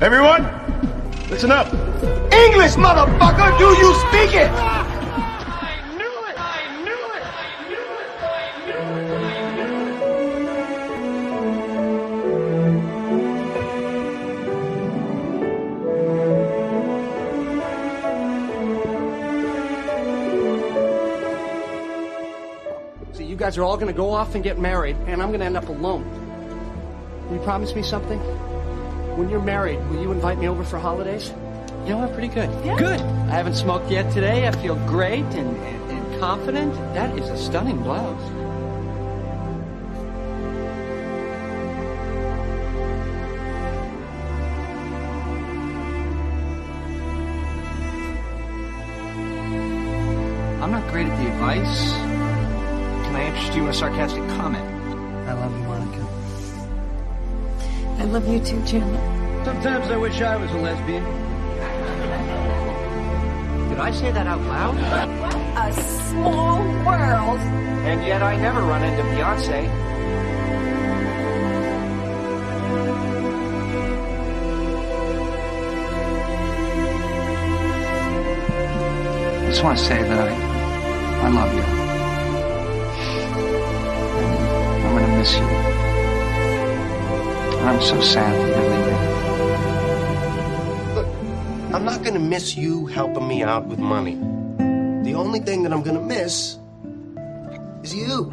Everyone, listen up. English, motherfucker! Do you speak it? I knew it! I knew it! I knew it! I knew it! I knew it! So you guys are all gonna go off and get married, and I'm gonna end up alone. Will you promise me something? When you're married, will you invite me over for holidays? You know what? Pretty good. Good. I haven't smoked yet today. I feel great and, and, and confident. That is a stunning blouse. I'm not great at the advice. Can I interest you in a sarcastic love you too, Chandler. Sometimes I wish I was a lesbian. Did I say that out loud? A small world. And yet I never run into Beyonce. I just want to say that I, I love you. I'm gonna miss you. I'm so sad that you're leaving. Look, I'm not gonna miss you helping me out with money. The only thing that I'm gonna miss is you.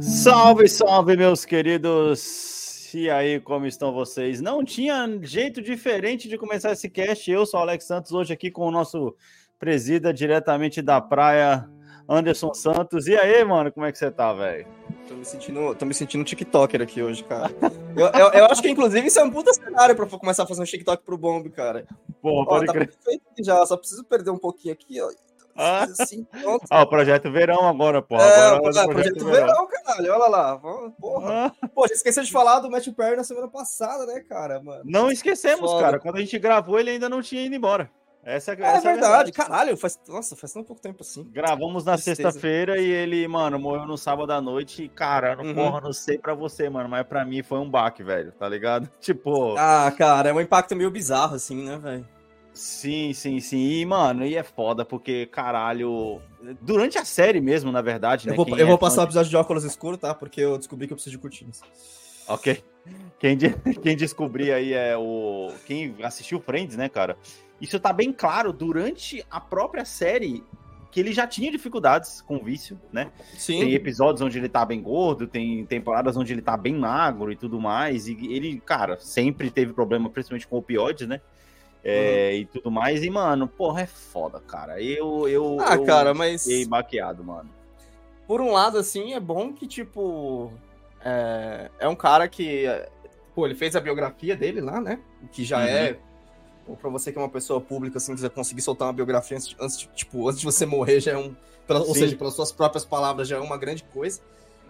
Salve, salve, meus queridos! E aí, como estão vocês? Não tinha jeito diferente de começar esse cast. Eu sou o Alex Santos, hoje aqui com o nosso presida diretamente da praia, Anderson Santos. E aí, mano, como é que você tá, velho? Tô me sentindo, tô me sentindo TikToker aqui hoje, cara. Eu, eu, eu acho que, inclusive, isso é um puta cenário pra começar a fazer um TikTok pro Bomb, cara. Ó, pode tá crer. perfeito aqui já, só preciso perder um pouquinho aqui, ó. Ah. Assim, pronto. Ah, o Projeto Verão agora, porra. É, agora pô, é do projeto verão, caralho. Olha lá. Porra. Ah, Pô, esqueceu de falar do Matthew Perry na semana passada, né, cara, mano? Não esquecemos, Foda. cara. Quando a gente gravou, ele ainda não tinha ido embora. Essa, É, essa a verdade, caralho. Faz, nossa, faz tão pouco tempo assim. Gravamos na sexta-feira e ele, mano, morreu no sábado à noite. E, cara, não, Uhum. porra, não sei pra você, mano, mas pra mim foi um baque, velho, tá ligado? Tipo, Ah, cara, é um impacto meio bizarro, assim, né, velho? sim, sim, sim. E, mano, e é foda, porque, caralho, durante a série mesmo, na verdade, né? Eu vou, quem eu é vou passar o episódio de óculos escuros, tá? Porque eu descobri que eu preciso de cortinas. Ok. Quem, de- quem descobrir aí é o. Quem assistiu Friends, né, cara? Isso tá bem claro durante a própria série que ele já tinha dificuldades com o vício, né? Sim. Tem episódios onde ele tá bem gordo, tem temporadas onde ele tá bem magro e tudo mais. E ele, cara, sempre teve problema, principalmente com opioides, né? É, Uhum. E tudo mais. E, mano, porra, é foda, cara. Eu. eu Ah, eu cara, mas. Fiquei baqueado, mano. por um lado, assim, é bom que, tipo. É, é um cara que. Pô, ele fez a biografia dele lá, né? Que já Uhum. é. Pô, pra você que é uma pessoa pública, assim, quiser conseguir soltar uma biografia antes, de- antes de, tipo, antes de você morrer, já é um. pela- ou Sim. seja, pelas suas próprias palavras, já é uma grande coisa.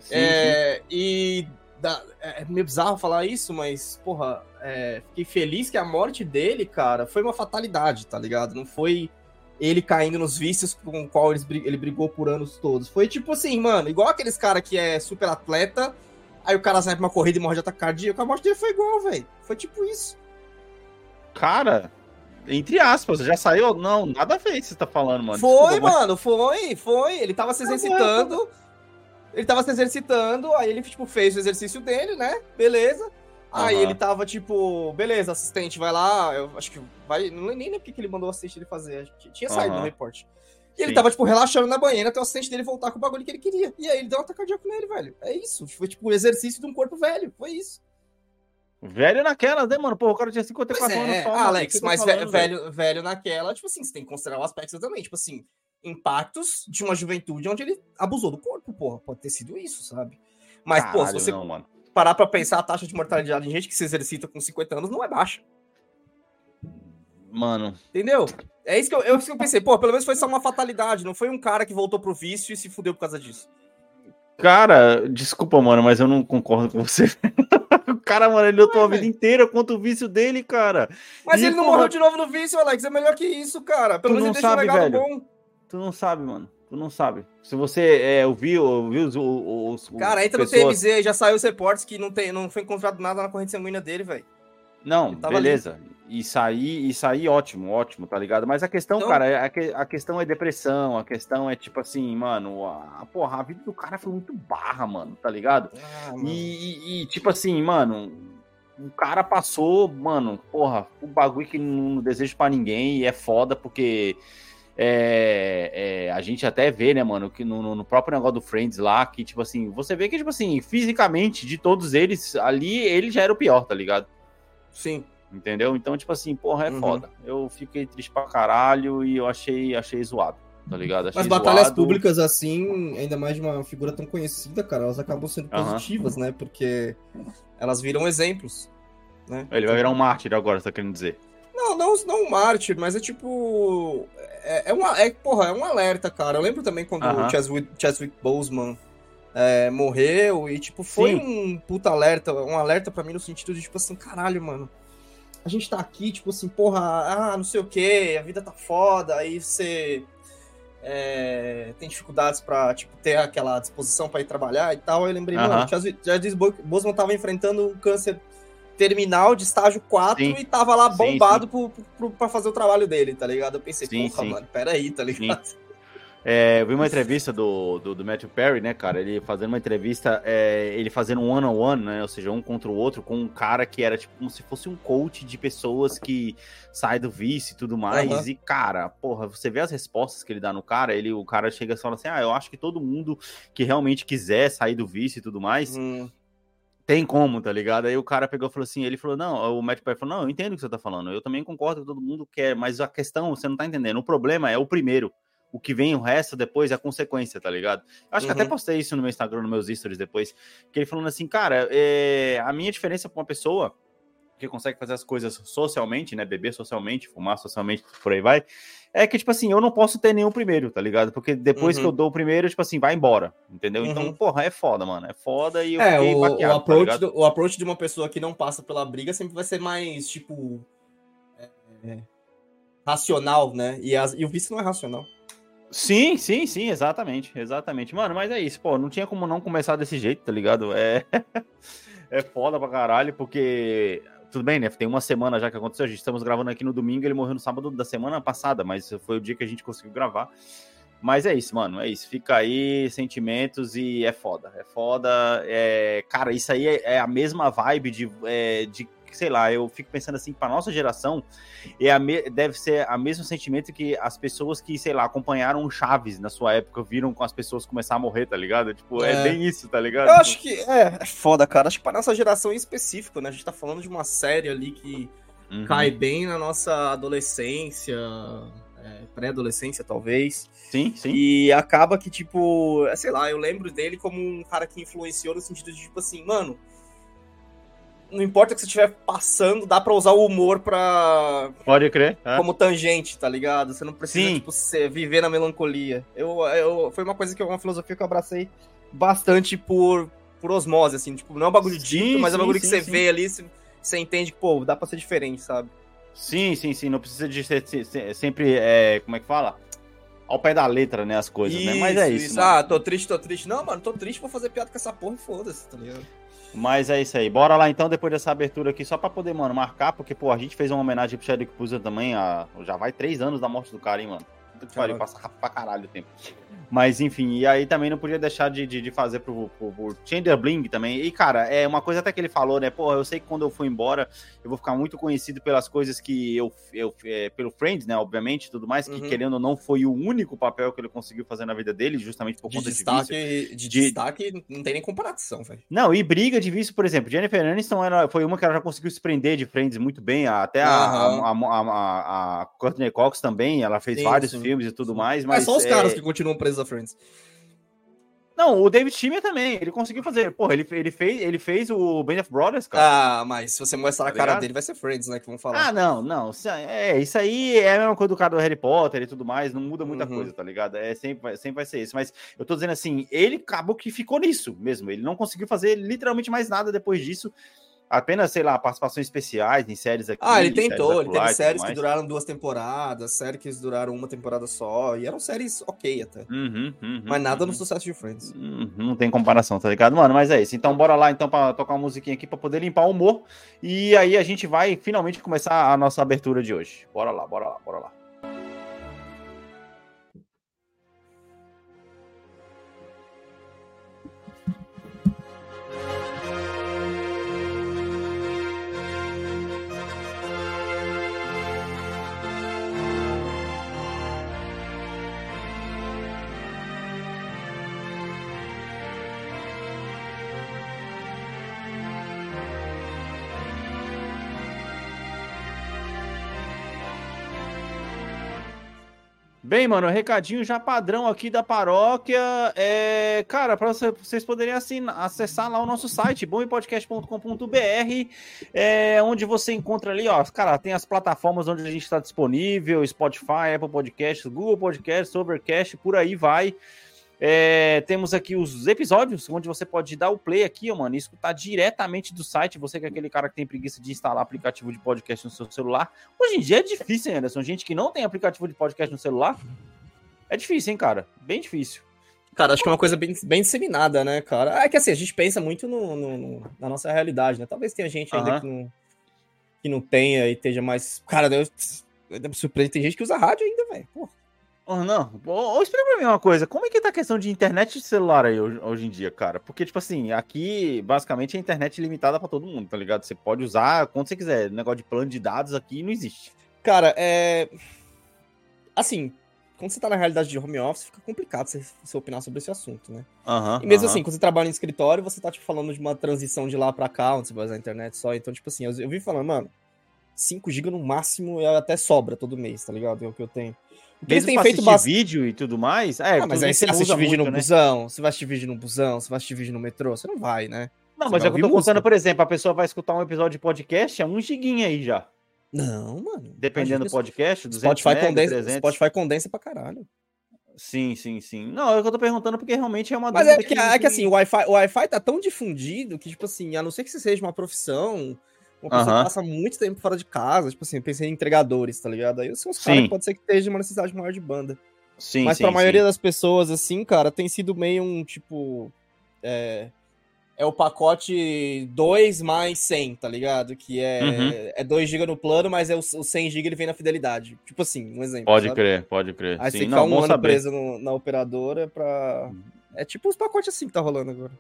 Sim, sim. É, e dá- é é meio bizarro falar isso, mas, porra, é, fiquei feliz que a morte dele, cara, foi uma fatalidade, tá ligado? Não foi ele caindo nos vícios com o qual ele brigou por anos todos. Foi tipo assim, mano, igual aqueles cara que é super atleta, aí o cara sai pra uma corrida e morre de ataque cardíaco, a morte dele foi igual, velho. Foi tipo isso. Cara, entre aspas, já saiu? Não, nada a ver que você tá falando, mano. foi, Desculpa, mas- mano, foi, foi. Ele tava se Tá exercitando. Ele tava se exercitando, aí ele, tipo, fez o exercício dele, né? Beleza. Aí Aham. ele tava, tipo, beleza, assistente, vai lá. Eu acho que vai. Não nem lembro o que que ele mandou o assistente dele fazer. Tinha saído Aham. no reporte. E ele Sim. tava, tipo, relaxando na banheira até o assistente dele voltar com o bagulho que ele queria. E aí ele deu um ataque cardíaco nele, velho. É isso. Foi, tipo, o exercício de um corpo velho. Foi isso. Velho naquela, né, mano? Pô, o cara tinha 54 Pois anos é, só. Alex, mas falando, velho, velho, velho naquela, tipo assim, você tem que considerar o aspecto também. Tipo assim, impactos de uma juventude onde ele abusou do corpo, porra. Pode ter sido isso, sabe? Mas, pô, se você não, parar pra pensar, a taxa de mortalidade em gente que se exercita com 50 anos não é baixa. Mano, Entendeu? É isso que eu, eu, isso que eu pensei. Pô, pelo menos foi só uma fatalidade. Não foi um cara que voltou pro vício e se fudeu por causa disso. cara, desculpa, mano, mas eu não concordo com você. cara, mano, ele lutou a vida inteira contra o vício dele, cara. Mas E, ele não morreu de novo no vício, Alex. É melhor que isso, cara. Pelo Tu menos não ele deixou um sabe, legado velho. bom. Tu não sabe, mano. Tu não sabe. Se você é, ouviu, ouviu os, os, os Cara, entra pessoas... no TMZ já saiu os reportes que não, tem, não foi encontrado nada na corrente sanguínea dele, velho. Não, beleza. E sair, e sair ótimo, ótimo, tá ligado? Mas a questão, Então- cara, é a, que- a questão é depressão, a questão é tipo assim, mano, a, porra, a vida do cara foi muito barra, mano, tá ligado? Ah, E, e- e, tipo assim, mano, o cara passou, mano, porra, um bagulho que não desejo pra ninguém e é foda porque é, é, a gente até vê, né, mano, que no, no- no próprio negócio do Friends lá, que, tipo assim, você vê que, tipo assim, fisicamente, de todos eles, ali, ele já era o pior, tá ligado? Sim. Entendeu? Então, tipo assim, porra, é Uhum. foda. Eu fiquei triste pra caralho e eu achei, achei zoado, tá ligado? Achei Mas batalhas zoado. públicas assim, ainda mais de uma figura tão conhecida, cara, elas acabam sendo Aham. positivas, né? Porque elas viram exemplos, né? Ele vai virar um mártir agora, você tá querendo dizer. Não, não, não um mártir, mas é tipo. É, é, uma, é, porra, é um alerta, cara. Eu lembro também quando Aham. o Cheswick, Cheswick Boseman é, morreu e, tipo, foi Sim. um puta alerta, um alerta pra mim no sentido de, tipo assim, caralho, mano. A gente tá aqui, tipo assim, porra, ah, não sei o que, a vida tá foda, aí você é, tem dificuldades pra, tipo, ter aquela disposição pra ir trabalhar e tal. Aí eu lembrei, Aham. mano, o Chadwick Chadwick Bo- Boseman tava enfrentando um câncer terminal de estágio 4 Sim. e tava lá Sim, bombado pro, pro, pra fazer o trabalho dele, tá ligado? Eu pensei, Sim, porra, sim. mano, peraí, tá ligado? É, eu vi uma entrevista do, do, do Matthew Perry, né, cara? Ele fazendo uma entrevista, é, ele fazendo um one-on-one, né? Ou seja, um contra o outro, com um cara que era tipo como se fosse um coach de pessoas que saem do vício e tudo mais. Aham. E, cara, porra, você vê as respostas que ele dá no cara, ele, o cara chega e fala assim: Ah, eu acho que todo mundo que realmente quiser sair do vício e tudo mais, Hum, tem como, tá ligado? Aí o cara pegou e falou assim, ele falou, não, o Matt Perry falou, não, eu entendo o que você tá falando, eu também concordo que todo mundo quer, mas a questão, você não tá entendendo, o problema é o primeiro, o que vem o resto depois é a consequência, tá ligado? Eu acho que Uhum. até postei isso no meu Instagram, nos meus stories depois, que ele falando assim, cara, é, a minha diferença pra uma pessoa que consegue fazer as coisas socialmente, né, beber socialmente, fumar socialmente, por aí vai, é que, tipo assim, eu não posso ter nenhum primeiro, tá ligado? Porque depois Uhum. que eu dou o primeiro, tipo assim, vai embora, entendeu? Então, Uhum. porra, é foda, mano, é foda e eu É, fiquei o, o, baqueado, tá approach ligado? do, o approach de uma pessoa que não passa pela briga sempre vai ser mais, tipo. é, é, racional, né? E, as- e o vício não é racional. Sim, sim, sim, exatamente, exatamente. Mano, mas é isso, pô, não tinha como não começar desse jeito, tá ligado? É, é foda pra caralho, porque tudo bem, né? Tem uma semana já que aconteceu, a gente estamos gravando aqui no domingo, ele morreu no sábado da semana passada, mas foi o dia que a gente conseguiu gravar. Mas é isso, mano, é isso. Fica aí, sentimentos e é foda. É foda. É... Cara, isso aí é, é a mesma vibe de, é, de, sei lá, eu fico pensando assim, pra nossa geração, é a deve ser o mesmo sentimento que as pessoas que, sei lá, acompanharam o Chaves na sua época, viram com as pessoas começar a morrer, tá ligado? Tipo, é, É. bem isso, tá ligado? Eu acho que é, é foda, cara. Acho que pra nossa geração em específico, né? A gente tá falando de uma série ali que Uhum. cai bem na nossa adolescência, é, pré-adolescência, talvez. Sim, sim. E acaba que, tipo, é, sei lá, eu lembro dele como um cara que influenciou no sentido de, tipo assim, mano. Não importa o que você estiver passando, dá pra usar o humor pra. Pode crer. é. como tangente, tá ligado? Você não precisa, Sim. tipo, ser- viver na melancolia. Eu, eu, foi uma coisa que uma filosofia que eu abracei bastante por, por osmose, assim, tipo, não é um bagulho Sim, dito, mas é um sim, bagulho que sim, você sim. vê ali, você, você entende que, pô, dá pra ser diferente, sabe? Sim, sim, sim. Não precisa de ser, ser- sempre, é, como é que fala? Ao pé da letra, né? As coisas, né? Mas é isso. mano. Ah, tô triste, tô triste. Não, mano, tô triste, vou fazer piada com essa porra e foda-se, tá ligado? Mas é isso aí. Bora lá então, depois dessa abertura aqui, só pra poder, mano, marcar, porque, pô, a gente fez uma homenagem pro Chadwick Boseman também, a... já vai três anos da morte do cara, hein, mano. Puta que pariu, Caralho. passa pra caralho o tempo. Mas, enfim, e aí também não podia deixar de, de, de fazer pro, pro, pro Chandler Bling também. E, cara, é uma coisa até que ele falou, né? Pô, eu sei que quando eu for embora, eu vou ficar muito conhecido pelas coisas que eu, eu é, pelo Friends, né, obviamente, e tudo mais, que Uhum. querendo ou não, foi o único papel que ele conseguiu fazer na vida dele, justamente por De conta destaque, de vício. de, De- destaque, não tem nem comparação, velho. Não, e briga de vício, por exemplo, Jennifer Aniston era, foi uma que ela já conseguiu se prender de Friends muito bem, a- até a, Aham. a, a, a, a Courtney Cox também, ela fez Sim, vários sim. Filmes e tudo mais, Mas mas... só os é, caras que continuam presos a Friends. Não, o David Timmer também, ele conseguiu fazer, porra, ele, ele, fez, ele fez o Band of Brothers, cara. Ah, mas se você mostrar a Tá cara ligado? dele, vai ser Friends, né? Que vão falar. Ah, não, não. É, isso aí é a mesma coisa do cara do Harry Potter e tudo mais, não muda muita Uhum. coisa, tá ligado? É, sempre, vai- sempre vai ser isso. Mas eu tô dizendo assim, ele acabou que ficou nisso mesmo. Ele não conseguiu fazer literalmente mais nada depois disso. Apenas, sei lá, participações especiais em séries aqui. Ah, ele tentou, ele teve séries que duraram duas temporadas, séries que duraram uma temporada só, e eram séries ok até. Uhum, uhum, Mas nada uhum. no sucesso de Friends. Hum, Não tem comparação, tá ligado, mano? Mas é isso. Então, bora lá, então, pra tocar uma musiquinha aqui pra poder limpar o humor. E aí a gente vai finalmente começar a nossa abertura de hoje. Bora lá, bora lá, bora lá. Bem, mano, recadinho já padrão aqui da paróquia. É, cara, para vocês poderem assim, acessar lá o nosso site, bompodcast.com.br, é, onde você encontra ali, ó, cara, tem as plataformas onde a gente está disponível, Spotify, Apple Podcasts, Google Podcasts, Overcast, por aí vai. É, temos aqui os episódios, onde você pode dar o play aqui, ó, mano, e escutar diretamente do site. Você que é aquele cara que tem preguiça de instalar aplicativo de podcast no seu celular. Hoje em dia é difícil, hein, Anderson? Gente que não tem aplicativo de podcast no celular. É difícil, hein, cara? Bem difícil. Cara, acho que é uma coisa bem, bem disseminada, né, cara? É que assim, a gente pensa muito no, no- no- na nossa realidade, né? Talvez tenha gente ainda Aham. que, não, que não tenha e esteja mais. Cara, eu, eu me surpreendo, tem gente que usa rádio ainda, velho. Porra. Oh, não, ou explica pra mim uma coisa, como é que tá a questão de internet e celular aí hoje, hoje em dia, cara? Porque, tipo assim, aqui, basicamente, a internet é limitada pra todo mundo, tá ligado? Você pode usar quando você quiser. Negócio de plano de dados aqui não existe. Cara, é. Assim, quando você tá na realidade de home office, fica complicado você, você opinar sobre esse assunto, né? Aham. E mesmo aham. assim, quando você trabalha em escritório, você tá, tipo, falando de uma transição de lá pra cá, onde você vai usar a internet só. Então, tipo assim, eu, eu vi falando, mano, 5 GB no máximo e até sobra todo mês, tá ligado? É o que eu tenho. O que eles Mesmo têm pra feito bastante. vídeo e tudo mais. É, Ah, mas aí você que assiste vídeo muito, no né? busão, você vai assistir vídeo no busão, você vai assistir vídeo no metrô, você não vai, né? Não, Você mas é que eu tô música. contando, por exemplo, a pessoa vai escutar um episódio de podcast, é um giguinha aí já. Não, mano. Dependendo do podcast, 200 Spotify mega, condensa, 300. Spotify condensa pra caralho. Sim, sim, sim. Não, é o que eu tô perguntando porque realmente é uma Mas é dúvida que, é que assim, o Wi-Fi, o Wi-Fi tá tão difundido que, tipo assim, a não ser que você seja uma profissão, uma pessoa que passa muito tempo fora de casa, tipo assim, eu pensei em entregadores, tá ligado? Aí são os Sim. caras que pode ser que esteja uma necessidade maior de banda. Sim, Mas sim, pra sim. maioria das pessoas, assim, cara, tem sido meio um, tipo... É, é o pacote 2 mais 100, tá ligado? Que é, Uhum. é 2 GB no plano, mas é o, o 100 GB ele vem na fidelidade. Tipo assim, um exemplo. Pode sabe? crer, pode crer. Aí sim, você não, ficar um ano saber. preso no- na operadora pra... É tipo os pacotes assim que tá rolando agora.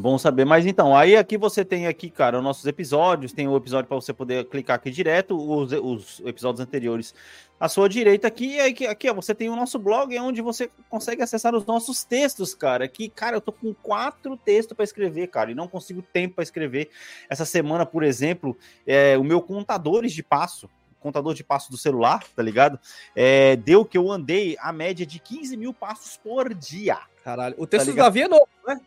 Bom saber, mas então, aí aqui você tem aqui, cara, os nossos episódios, tem o episódio para você poder clicar aqui direto, os, os episódios anteriores à sua direita aqui, e aí aqui, aqui ó, você tem o nosso blog, é onde você consegue acessar os nossos textos, cara, que, cara, eu tô com quatro textos para escrever, cara, e não consigo tempo para escrever. Essa semana, por exemplo, é, o meu contadores de passo, contador de passos do celular, tá ligado? É, deu que eu andei a média de 15 mil passos por dia. Caralho. O texto do ligado? Davi é novo, né?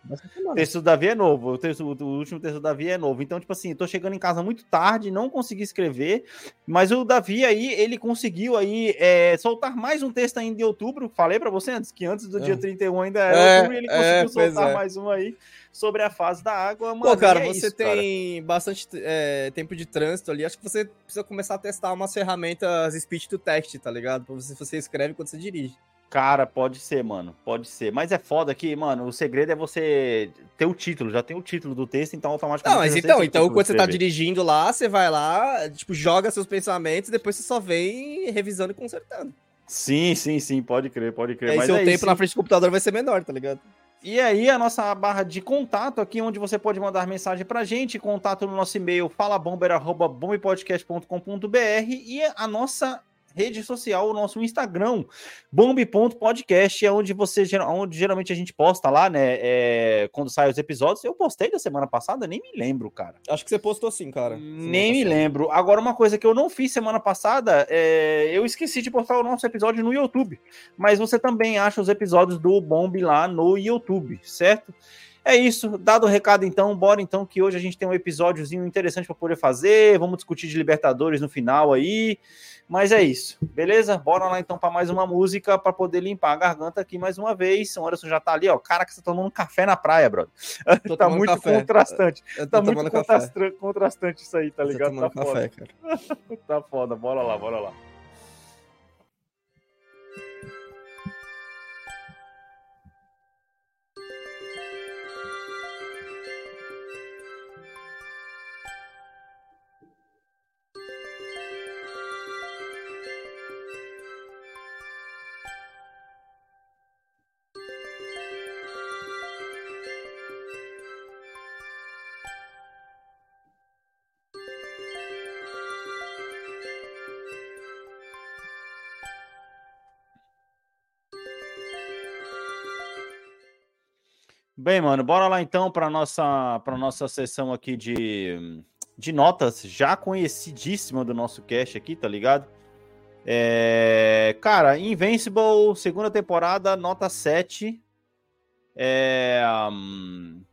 O texto do Davi é novo. O, texto, o último texto do Davi é novo. Então, tipo assim, eu tô chegando em casa muito tarde, não consegui escrever, mas o Davi aí, ele conseguiu aí é, soltar mais um texto ainda em outubro. Falei pra você antes, que antes do dia É. 31 ainda era É, outubro, e ele é, conseguiu soltar é. mais um aí sobre a fase da água. Pô, mano, cara, e é você isso, cara. tem bastante é, tempo de trânsito ali. Acho que você precisa começar a testar umas ferramentas speech to text, tá ligado? Pra você, você escreve quando você dirige. Cara, pode ser, mano. Pode ser. Mas é foda que, mano, o segredo é você ter o título. Já tem o título do texto, então automaticamente. Não, mas então, o então quando você tá dirigindo lá, você vai lá, tipo, joga seus pensamentos e depois você só vem revisando e consertando. Sim, sim, sim. Pode crer, pode E crer. aí mas seu é tempo isso. na frente do computador vai ser menor, tá ligado? E aí, a nossa barra de contato aqui, onde você pode mandar mensagem pra gente, contato no nosso e-mail falabomber.bombepodcast.com.br e a nossa rede social, o nosso Instagram, bombe.podcast, é onde você onde geralmente a gente posta lá, né? é, quando saem os episódios. Eu postei da semana passada, nem me lembro, cara. Acho que você postou sim, cara. Nem me lembro. Agora, uma coisa que eu não fiz semana passada, é... eu esqueci de postar o nosso episódio no YouTube. Mas você também acha os episódios do Bomb lá no YouTube, certo? É isso, dado o recado então, bora então que hoje a gente tem um episódiozinho interessante para poder fazer, vamos discutir de Libertadores no final aí, mas é isso, beleza? Bora lá então para mais uma música para poder limpar a garganta aqui mais uma vez. O Anderson já tá ali, ó, cara que você tá tomando um café na praia, brother. tá muito café. contrastante. Eu tô Tá muito tomando café. contrastra- contrastante isso aí, tá ligado? Tá foda. cara. Tá foda, bora lá, bora lá. Bem, mano, bora lá então para nossa para nossa sessão aqui de, de notas já conhecidíssima do nosso cast aqui, tá ligado? É, cara, Invincible, segunda temporada, nota 7. É, hum,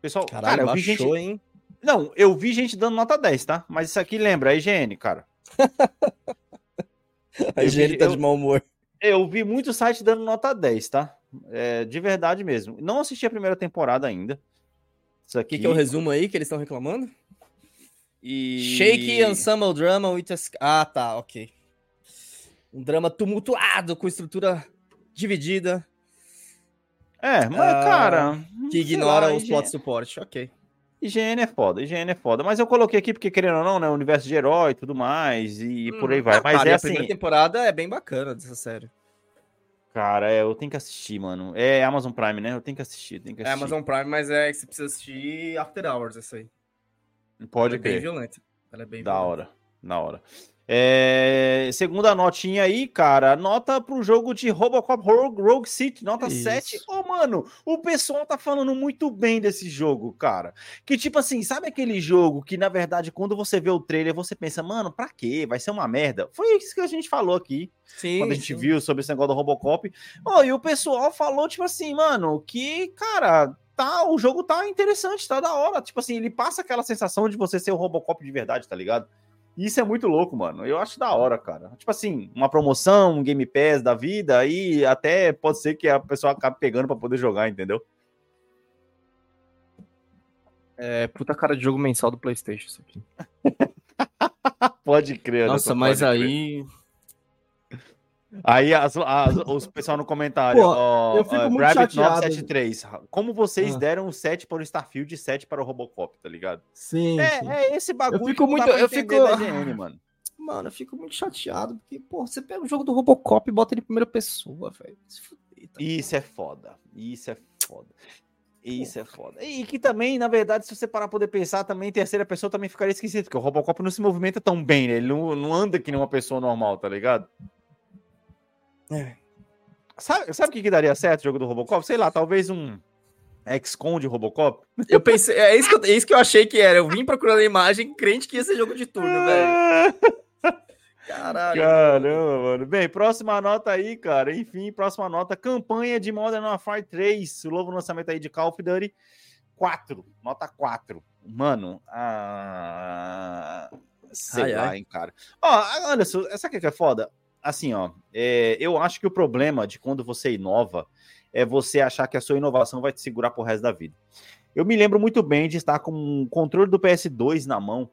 pessoal, Caralho, cara, eu vi baixou, gente, hein? não, eu vi gente dando nota 10, tá? Mas isso aqui lembra a IGN, cara. A vi- tá eu- de mau humor. Eu vi muito site dando nota 10, tá? É, de verdade mesmo. Não assisti a primeira temporada ainda. Isso aqui que, que é o resumo aí que eles estão reclamando? e... Shake Ensemble Drama with a... Ah, tá, ok. Um drama tumultuado, com estrutura dividida, É, mas, Ah, cara. que ignora lá, os plot suporte. Ok. IGN é foda, IGN é foda. Mas eu coloquei aqui porque, querendo ou não, né? Universo de herói e tudo mais, e por aí vai. Mas cara, é a assim, primeira temporada é bem bacana dessa série. Cara, é, eu tenho que assistir, mano. É Amazon Prime, né? Eu tenho que assistir, tenho que É assistir. Amazon Prime, mas é que você precisa assistir After Hours, essa aí. Pode Ela é bem violenta. Ela é bem Da violenta. hora, da hora. É, segunda notinha aí, cara, nota pro jogo de Robocop Rogue, Rogue City, nota Isso. 7. Ô, mano, o pessoal tá falando muito bem desse jogo, cara. Que tipo assim, sabe aquele jogo que na verdade quando você vê o trailer você pensa, mano, pra quê? Vai ser uma merda. Foi isso que a gente falou aqui Sim, quando a gente sim. viu sobre esse negócio do Robocop. Ó, e o pessoal falou, tipo assim, mano, que, cara, tá, o jogo tá interessante, tá da hora. Tipo assim, ele passa aquela sensação de você ser o Robocop de verdade, tá ligado? E Isso é muito louco, mano. Eu acho da hora, cara. Tipo assim, uma promoção, um Game Pass da vida, aí até pode ser que a pessoa acabe pegando pra poder jogar, entendeu? É puta cara de jogo mensal do PlayStation, isso aqui. Pode crer. Nossa, mas crer. aí. Aí as, as- os pessoal no comentário, Pô, ó, eu fico ó, muito Rabbit chateado. 973, como vocês Ah. deram o 7 para o Starfield e 7 para o Robocop, tá ligado? Sim, É, sim. é esse bagulho fico que não dá muito- eu fico- GM, mano. Mano, eu fico muito chateado, porque, pô, você pega o jogo do Robocop e bota ele em primeira pessoa, velho. Tá Isso é foda. Isso é foda. Isso é foda. E que também, na verdade, se você parar pra poder pensar, também terceira pessoa também ficaria esquisito, porque o Robocop não se movimenta tão bem, né? Ele não, não anda que nem uma pessoa normal, tá ligado? É. Sabe, sabe o que, que daria certo o jogo do Robocop? Sei lá, talvez um XCOM de Robocop. Eu pensei, é isso, que eu, é isso que eu achei que era. Eu vim procurando a imagem, crente que ia ser jogo de turno, velho. Caralho. Caramba, mano. Bem, próxima nota aí, cara. Enfim, próxima nota. Campanha de Modern Warfare 3. O novo lançamento aí de Call of Duty 4. Nota 4. Mano, ah... sei Ai, lá, ai. hein, cara. Ó, olha só, sabe o que é foda? Assim, ó, é, eu acho que o problema de quando você inova é você achar que a sua inovação vai te segurar pro resto da vida. Eu me lembro muito bem de estar com um controle do PS2 na mão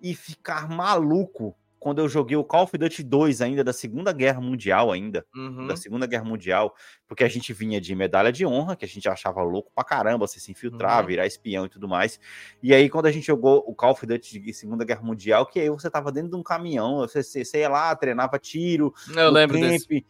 e ficar maluco quando eu joguei o Call of Duty 2 ainda da Segunda Guerra Mundial ainda, Uhum. da Segunda Guerra Mundial, porque a gente vinha de medalha de honra, que a gente achava louco pra caramba, você se infiltrar, Uhum. virar espião e tudo mais. E aí quando a gente jogou o Call of Duty de Segunda Guerra Mundial, que aí você tava dentro de um caminhão, você, você, ia lá, treinava tiro, Eu lembro camp, desse.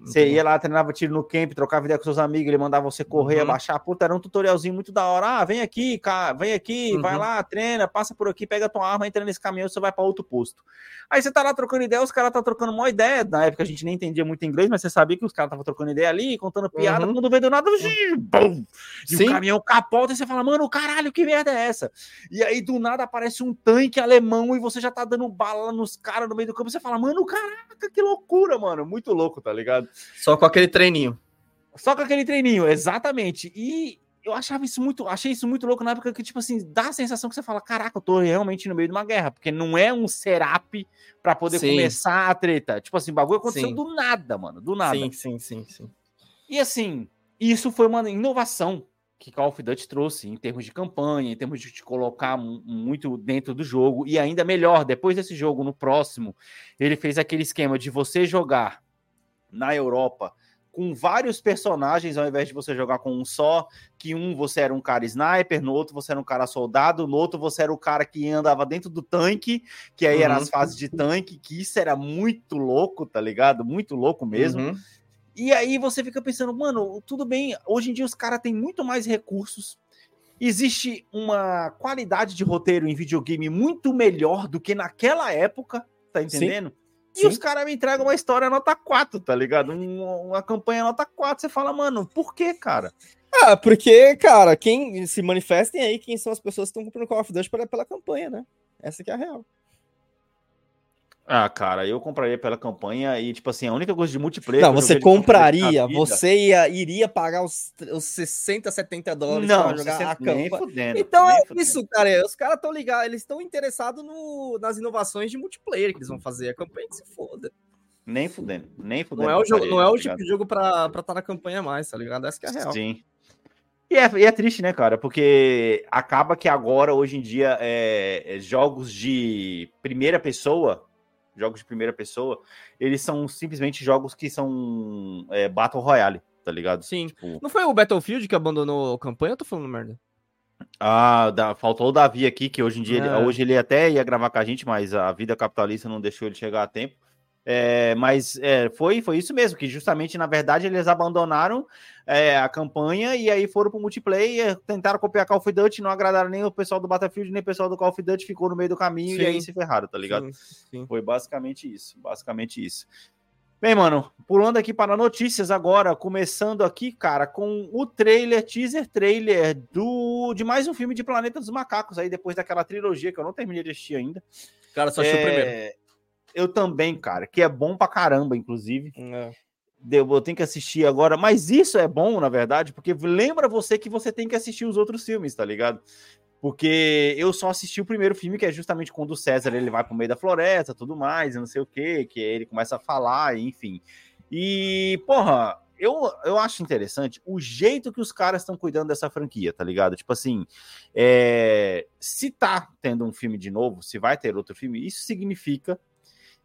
Você ia lá, treinava tiro no camp, trocava ideia com seus amigos, ele mandava você correr, Uhum. abaixar. Puta, era um tutorialzinho muito da hora. Ah, vem aqui, cara, vem aqui, vai Uhum. lá, treina, passa por aqui, pega tua arma, entra nesse caminhão, você vai pra outro posto. Aí você tá lá trocando ideia, os caras tá trocando uma ideia. Na época a gente nem entendia muito inglês, mas você sabia que os caras estavam trocando ideia ali, contando piada, Uhum. quando vem do nada, bum, e Sim. o caminhão capota e você fala, mano, caralho, que merda é essa? E aí do nada aparece um tanque alemão e você já tá dando bala nos caras no meio do campo, você fala, mano, caraca, que loucura, mano, muito louco, tá ligado? Só com aquele treininho. Só com aquele treininho, exatamente. E eu achava isso muito, achei isso muito louco na época que, tipo assim, dá a sensação que você fala, caraca, eu tô realmente no meio de uma guerra, porque não é um setup pra poder Sim. começar a treta. Tipo assim, o bagulho aconteceu Sim. do nada, mano, do nada. Sim, sim, sim, sim. E assim, isso foi uma inovação que Call of Duty trouxe em termos de campanha, em termos de te colocar mu- muito dentro do jogo, e ainda melhor, depois desse jogo, no próximo, ele fez aquele esquema de você jogar na Europa com vários personagens, ao invés de você jogar com um só, que um você era um cara sniper, no outro você era um cara soldado, no outro você era o cara que andava dentro do tanque, que aí eram Uhum. as fases de tanque, que isso era muito louco, tá ligado? Muito louco mesmo. Uhum. E aí você fica pensando, mano, tudo bem, hoje em dia os caras têm muito mais recursos. Existe uma qualidade de roteiro em videogame muito melhor do que naquela época, tá entendendo? E Sim. os caras me entregam uma história nota 4, tá ligado? Um- Uma campanha nota 4. Você fala, mano, por que, cara? Ah, porque, cara, quem se manifestem aí, quem são as pessoas que estão comprando Call of Duty pela, pela campanha, né? Essa que é a real. Ah, cara, eu compraria pela campanha e, tipo assim, a única coisa de multiplayer. Não, você compraria, você ia, iria pagar os, os 60, 70 dólares Não, pra jogar a 60 nem campanha. fudendo. Então é fudendo. isso, cara. Os caras estão ligados, eles estão interessados no, nas inovações de multiplayer que eles vão fazer. A campanha que se foda. Nem fudendo, nem fudendo. Não é o jogo, não é tá o ligado? tipo de jogo pra estar na campanha mais, tá ligado? Essa que é a real. Sim. E é, e é triste, né, cara? Porque acaba que agora, hoje em dia, é, é, jogos de primeira pessoa, jogos de primeira pessoa, eles são simplesmente jogos que são é, Battle Royale, tá ligado? Sim. Tipo, Não foi o Battlefield que abandonou a campanha? Eu tô falando merda. ah, da- faltou o Davi aqui, que hoje em dia, ele- É. hoje ele até ia gravar com a gente, mas a vida capitalista não deixou ele chegar a tempo. É, mas é, foi, foi isso mesmo, que justamente, na verdade, eles abandonaram é, a campanha e aí foram pro multiplayer, tentaram copiar Call of Duty, não agradaram nem o pessoal do Battlefield, nem o pessoal do Call of Duty, ficou no meio do caminho e Sim. aí se ferraram, tá ligado? Sim, sim. Foi basicamente isso, basicamente isso. Bem, mano, pulando aqui para notícias agora, começando aqui, cara, com o trailer, teaser trailer do de mais um filme de Planeta dos Macacos aí depois daquela trilogia que eu não terminei de assistir ainda. Cara, só achei o primeiro. Eu também, cara, que é bom pra caramba, inclusive. É. Eu tenho que assistir agora, mas isso é bom, na verdade, porque lembra você que você tem que assistir os outros filmes, tá ligado? Porque eu só assisti o primeiro filme, que é justamente quando o César ele vai pro meio da floresta, tudo mais, não sei o que, que ele começa a falar, enfim. E, porra, eu, eu acho interessante o jeito que os caras estão cuidando dessa franquia, tá ligado? Tipo assim, é, se tá tendo um filme de novo, se vai ter outro filme, isso significa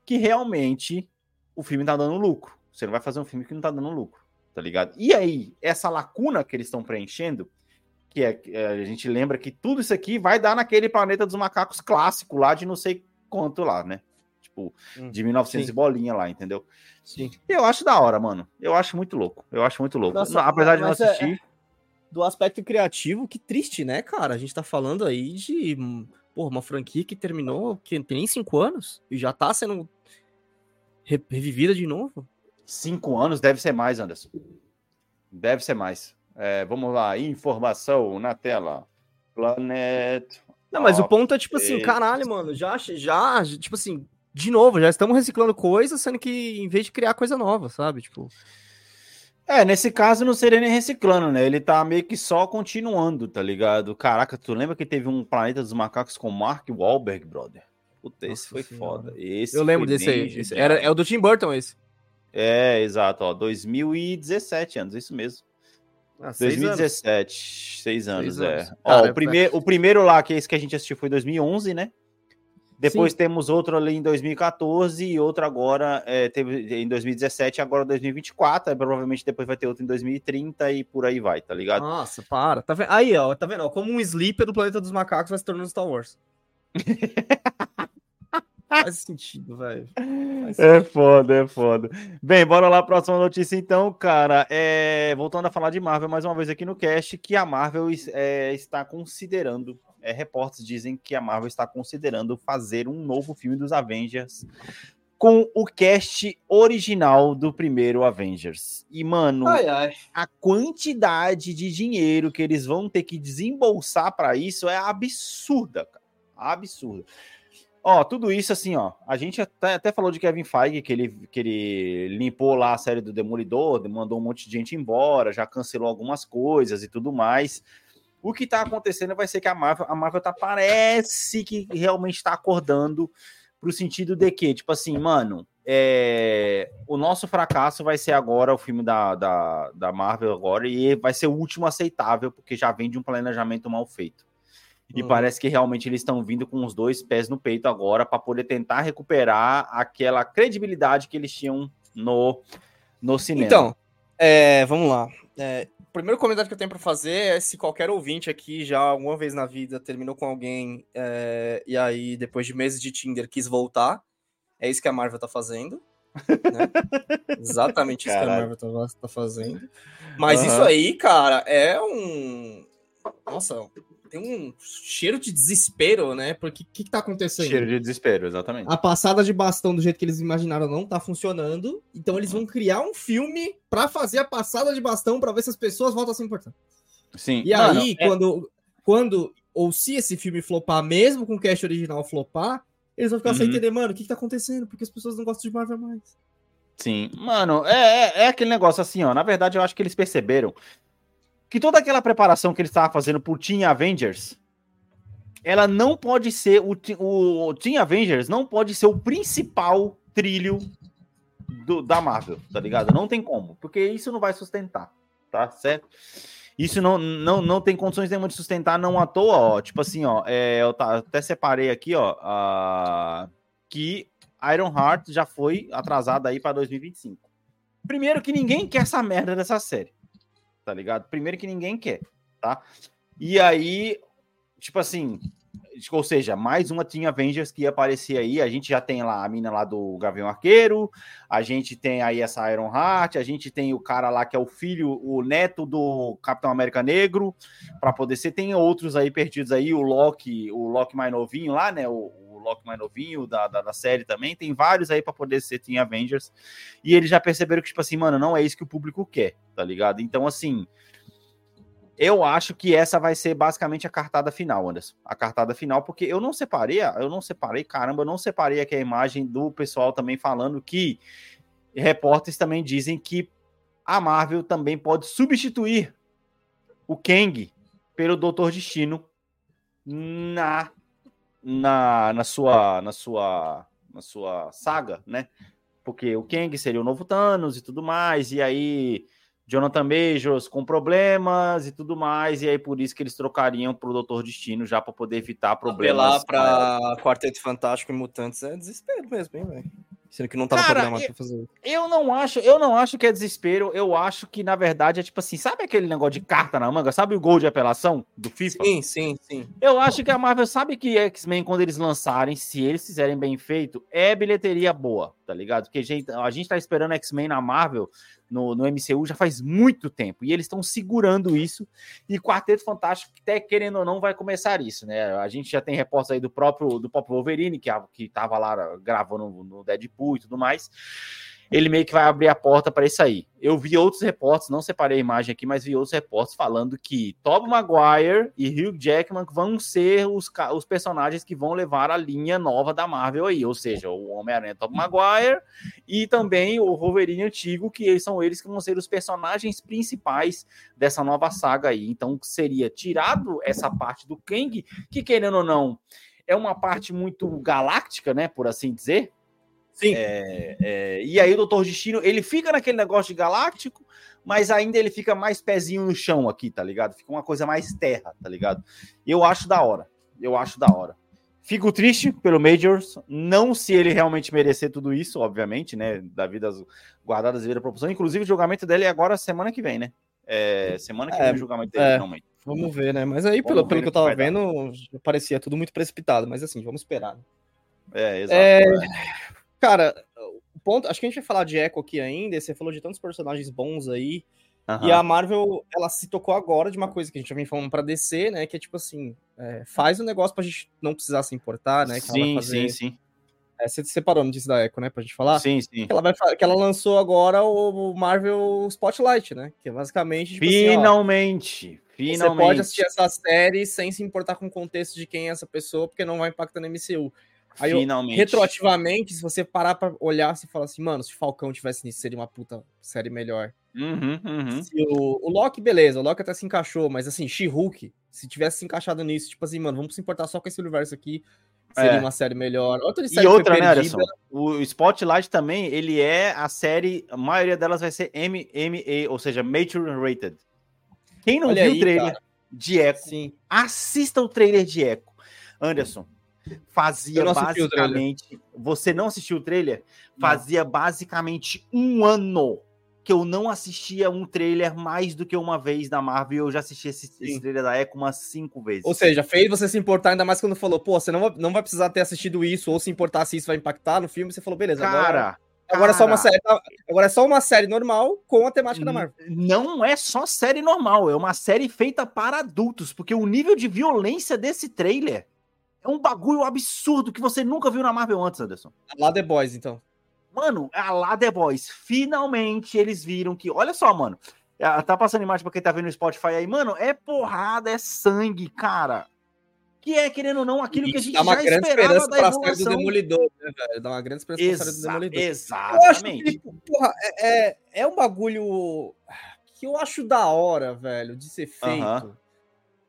que realmente o filme tá dando lucro. Você não vai fazer um filme que não tá dando lucro, tá ligado? E aí, essa lacuna que eles estão preenchendo, que é, é, a gente lembra que tudo isso aqui vai dar naquele planeta dos macacos clássico lá de não sei quanto lá, né? Tipo, Hum, de 1900 sim. e bolinha lá, entendeu? Sim. Eu acho da hora, mano. Eu acho muito louco. Eu acho muito louco. Nossa, apesar de não mas é- assistir. Do aspecto criativo, que triste, né, cara? A gente tá falando aí de hum, porra, uma franquia que terminou, que tem nem cinco anos, e já tá sendo revivida de novo. Cinco anos deve ser mais, Anderson. Deve ser mais. É, vamos lá, informação na tela. Planet. Não, mas o ponto é tipo assim, caralho, mano, já, já, tipo assim, de novo, já estamos reciclando coisas, sendo que em vez de criar coisa nova, sabe? Tipo, É, nesse caso não seria nem reciclando, né? Ele tá meio que só continuando, tá ligado? Caraca, tu lembra que teve um Planeta dos Macacos com Mark Wahlberg, brother? Puta, esse Nossa foi Senhora. foda. Esse eu lembro desse aí. esse era, é o do Tim Burton esse. É, exato, ó, 2017 anos, isso mesmo. Ah, seis anos. 2017, seis anos, é. anos. Ó, Cara, o, primeiro, o primeiro lá, que é esse que a gente assistiu, foi 2011, né? Depois Sim. temos outro ali em 2014 e outro agora é, teve em 2017 agora 2024. Aí provavelmente depois vai ter outro em 2030 e por aí vai, tá ligado? Nossa, para. Tá vendo? Aí, ó, tá vendo? ó, como um sleeper do planeta dos macacos vai se tornando Star Wars. Faz sentido, velho. É foda, é foda. Bem, bora lá, próxima notícia então, cara. É, voltando a falar de Marvel mais uma vez aqui no cast, que a Marvel é, está considerando, é, reportes dizem que a Marvel está considerando fazer um novo filme dos Avengers com o cast original do primeiro Avengers. E, mano, Ai, ai. a quantidade de dinheiro que eles vão ter que desembolsar para isso é absurda, cara. Absurda. Ó, tudo isso assim, ó. A gente até, até falou de Kevin Feige, que ele, que ele limpou lá a série do Demolidor, mandou um monte de gente embora, já cancelou algumas coisas e tudo mais. O que tá acontecendo vai ser que a Marvel, a Marvel tá, parece que realmente tá acordando pro sentido de que, tipo assim, mano, é, o nosso fracasso vai ser agora o filme da, da, da Marvel agora e vai ser o último aceitável, porque já vem de um planejamento mal feito. E Uhum. parece que realmente eles estão vindo com os dois pés no peito agora para poder tentar recuperar aquela credibilidade que eles tinham no, no cinema. Então, é, vamos lá. É, o primeiro comentário que eu tenho pra fazer é se qualquer ouvinte aqui já alguma vez na vida terminou com alguém é, e aí depois de meses de Tinder quis voltar, é isso que a Marvel tá fazendo. né? Exatamente isso que a Caralho. Marvel tá, tá fazendo. Mas Aham. isso aí, cara, é um. Nossa, tem um cheiro de desespero, né? Porque o que, que tá acontecendo? cheiro de desespero, exatamente. A passada de bastão do jeito que eles imaginaram não tá funcionando. Então eles vão criar um filme pra fazer a passada de bastão pra ver se as pessoas voltam a se importar. Sim. E aí, é- quando, quando, ou se esse filme flopar, mesmo com o cast original flopar, eles vão ficar sem Uhum. entender, mano, o que, que tá acontecendo? Porque as pessoas não gostam de Marvel mais. Sim, mano, é, é, é aquele negócio assim, ó. Na verdade, eu acho que eles perceberam que toda aquela preparação que eles estavam fazendo pro Team Avengers, ela não pode ser o, o Team Avengers não pode ser o principal trilho do- da Marvel, tá ligado? Não tem como, porque isso não vai sustentar, tá certo? Isso não, não, não tem condições nenhuma de sustentar, não à toa, ó. Tipo assim, ó, é, eu tá- até separei aqui, ó, a- que Iron Heart já foi atrasada aí para 2025. Primeiro que ninguém quer essa merda dessa série, tá ligado? Primeiro que ninguém quer, tá? E aí, tipo assim, ou seja, mais uma Team Avengers que ia aparecer aí. A gente já tem lá a mina lá do Gavião Arqueiro, a gente tem aí essa Iron Heart, a gente tem o cara lá que é o filho, o neto do Capitão América Negro, para poder ser. Tem outros aí perdidos aí, o Loki, o Loki mais novinho lá, né? O, Loki mais novinho da, da, da série também. Tem vários aí para poder ser Team Avengers. E eles já perceberam que, tipo assim, mano, não é isso que o público quer, tá ligado? Então, assim. Eu acho que essa vai ser basicamente a cartada final, Anderson. A cartada final, porque eu não separei, eu não separei, caramba, eu não separei aqui a imagem do pessoal também falando que repórteres também dizem que a Marvel também pode substituir o Kang pelo Doutor Destino na na, na sua na sua na sua saga, né? Porque o Kang seria o novo Thanos e tudo mais, e aí Jonathan Majors com problemas e tudo mais, e aí por isso que eles trocariam pro Doutor Destino já para poder evitar problemas. Apelar pra Quarteto Fantástico e Mutantes é desespero mesmo, hein, velho? Sendo que não tava Cara, programado eu- pra fazer. Eu não acho, eu não acho que é desespero, eu acho que na verdade é tipo assim, sabe aquele negócio de carta na manga, sabe o gol de apelação do FIFA? Sim, sim, sim. Eu acho que a Marvel sabe que X-Men, quando eles lançarem, se eles fizerem bem feito, é bilheteria boa, tá ligado? Porque gente, a gente tá esperando X-Men na Marvel, no, no MCU, já faz muito tempo. E eles estão segurando isso. E Quarteto Fantástico, até querendo ou não, vai começar isso, né? A gente já tem reportes aí do próprio, do próprio Wolverine, que, a- que tava lá gravando no Deadpool e tudo mais. Ele meio que vai abrir a porta para isso aí. Eu vi outros reportes, não separei a imagem aqui, mas vi outros reportes falando que Tobey Maguire e Hugh Jackman vão ser os, os personagens que vão levar a linha nova da Marvel aí, ou seja, o Homem-Aranha Tobey Maguire e também o Wolverine antigo, que são eles que vão ser os personagens principais dessa nova saga aí. Então seria tirado essa parte do Kang, que querendo ou não, é uma parte muito galáctica, né, por assim dizer. Sim. É, é, e aí o Doutor Destino, ele fica naquele negócio de galáctico, mas ainda ele fica mais pezinho no chão aqui, tá ligado? Fica uma coisa mais terra, tá ligado? Eu acho da hora. Eu acho da hora. Fico triste pelo Majors, não se ele realmente merecer tudo isso, obviamente, né? Da vida guardadas e vida proporção. Inclusive, o julgamento dele é agora semana que vem, né? É, semana que É, vem o julgamento dele, é. finalmente. Vamos ver, né? Mas aí, Vamos pelo, pelo que eu tava dar. vendo, parecia tudo muito precipitado. Mas assim, vamos esperar. né? É, exato. Cara, o ponto, acho que a gente vai falar de Echo aqui ainda. Você falou de tantos personagens bons aí. Aham. E a Marvel, ela se tocou agora de uma coisa que a gente já vem falando pra DC, né? Que é tipo assim, é, faz o negócio pra gente não precisar se importar, né? Sim, fazer, sim, sim. É, você separou a notícia da Echo, né? Pra gente falar. Sim, sim. Que ela, vai, que ela lançou agora o Marvel Spotlight, né? Que é basicamente, tipo assim, ó, Finalmente. você Finalmente. pode assistir essa série sem se importar com o contexto de quem é essa pessoa, porque não vai impactar no MCU. Aí eu- Finalmente. retroativamente, se você parar pra olhar, você fala assim, mano, se Falcão tivesse nisso, seria uma puta série melhor. Uhum, uhum. O, o Loki, beleza, o Loki até se encaixou, mas assim, She-Hulk, se tivesse se encaixado nisso, tipo assim, mano, vamos se importar só com esse universo aqui, seria É. uma série melhor. Outra E série foi outra, né, Anderson? O Spotlight também, ele é a série, a maioria delas vai ser MMA, ou seja, Mature Rated. Quem não Olha viu aí, o trailer cara. de Echo, Sim. assista o trailer de Echo. Anderson, fazia não basicamente. Você não assistiu o trailer? Fazia basicamente um ano que eu não assistia um trailer mais do que uma vez da Marvel. Eu já assisti esse, esse trailer da Echo umas cinco vezes. Ou seja, fez você se importar ainda mais quando falou, pô, você não vai, não vai precisar ter assistido isso, ou se importar se isso vai impactar no filme, você falou, beleza, agora, cara, agora é só uma série. Agora é só uma série normal com a temática da Marvel. Não é só série normal, é uma série feita para adultos, porque o nível de violência desse trailer é um bagulho absurdo que você nunca viu na Marvel antes, Anderson. Lá The Boys, então. Mano, a lá The Boys, finalmente eles viram que, olha só, mano, ah, tá passando imagem pra quem tá vendo no Spotify aí, mano, é porrada, é sangue, cara. Que é, querendo ou não, aquilo que a gente dá uma já grande esperava esperança da pra série do evolução. Demolidor, né, velho? Dá uma grande esperança pra série do Exa Demolidor. Eu acho que, exatamente. tipo, porra, é, é, é um bagulho que eu acho da hora, velho, de ser feito. Aham.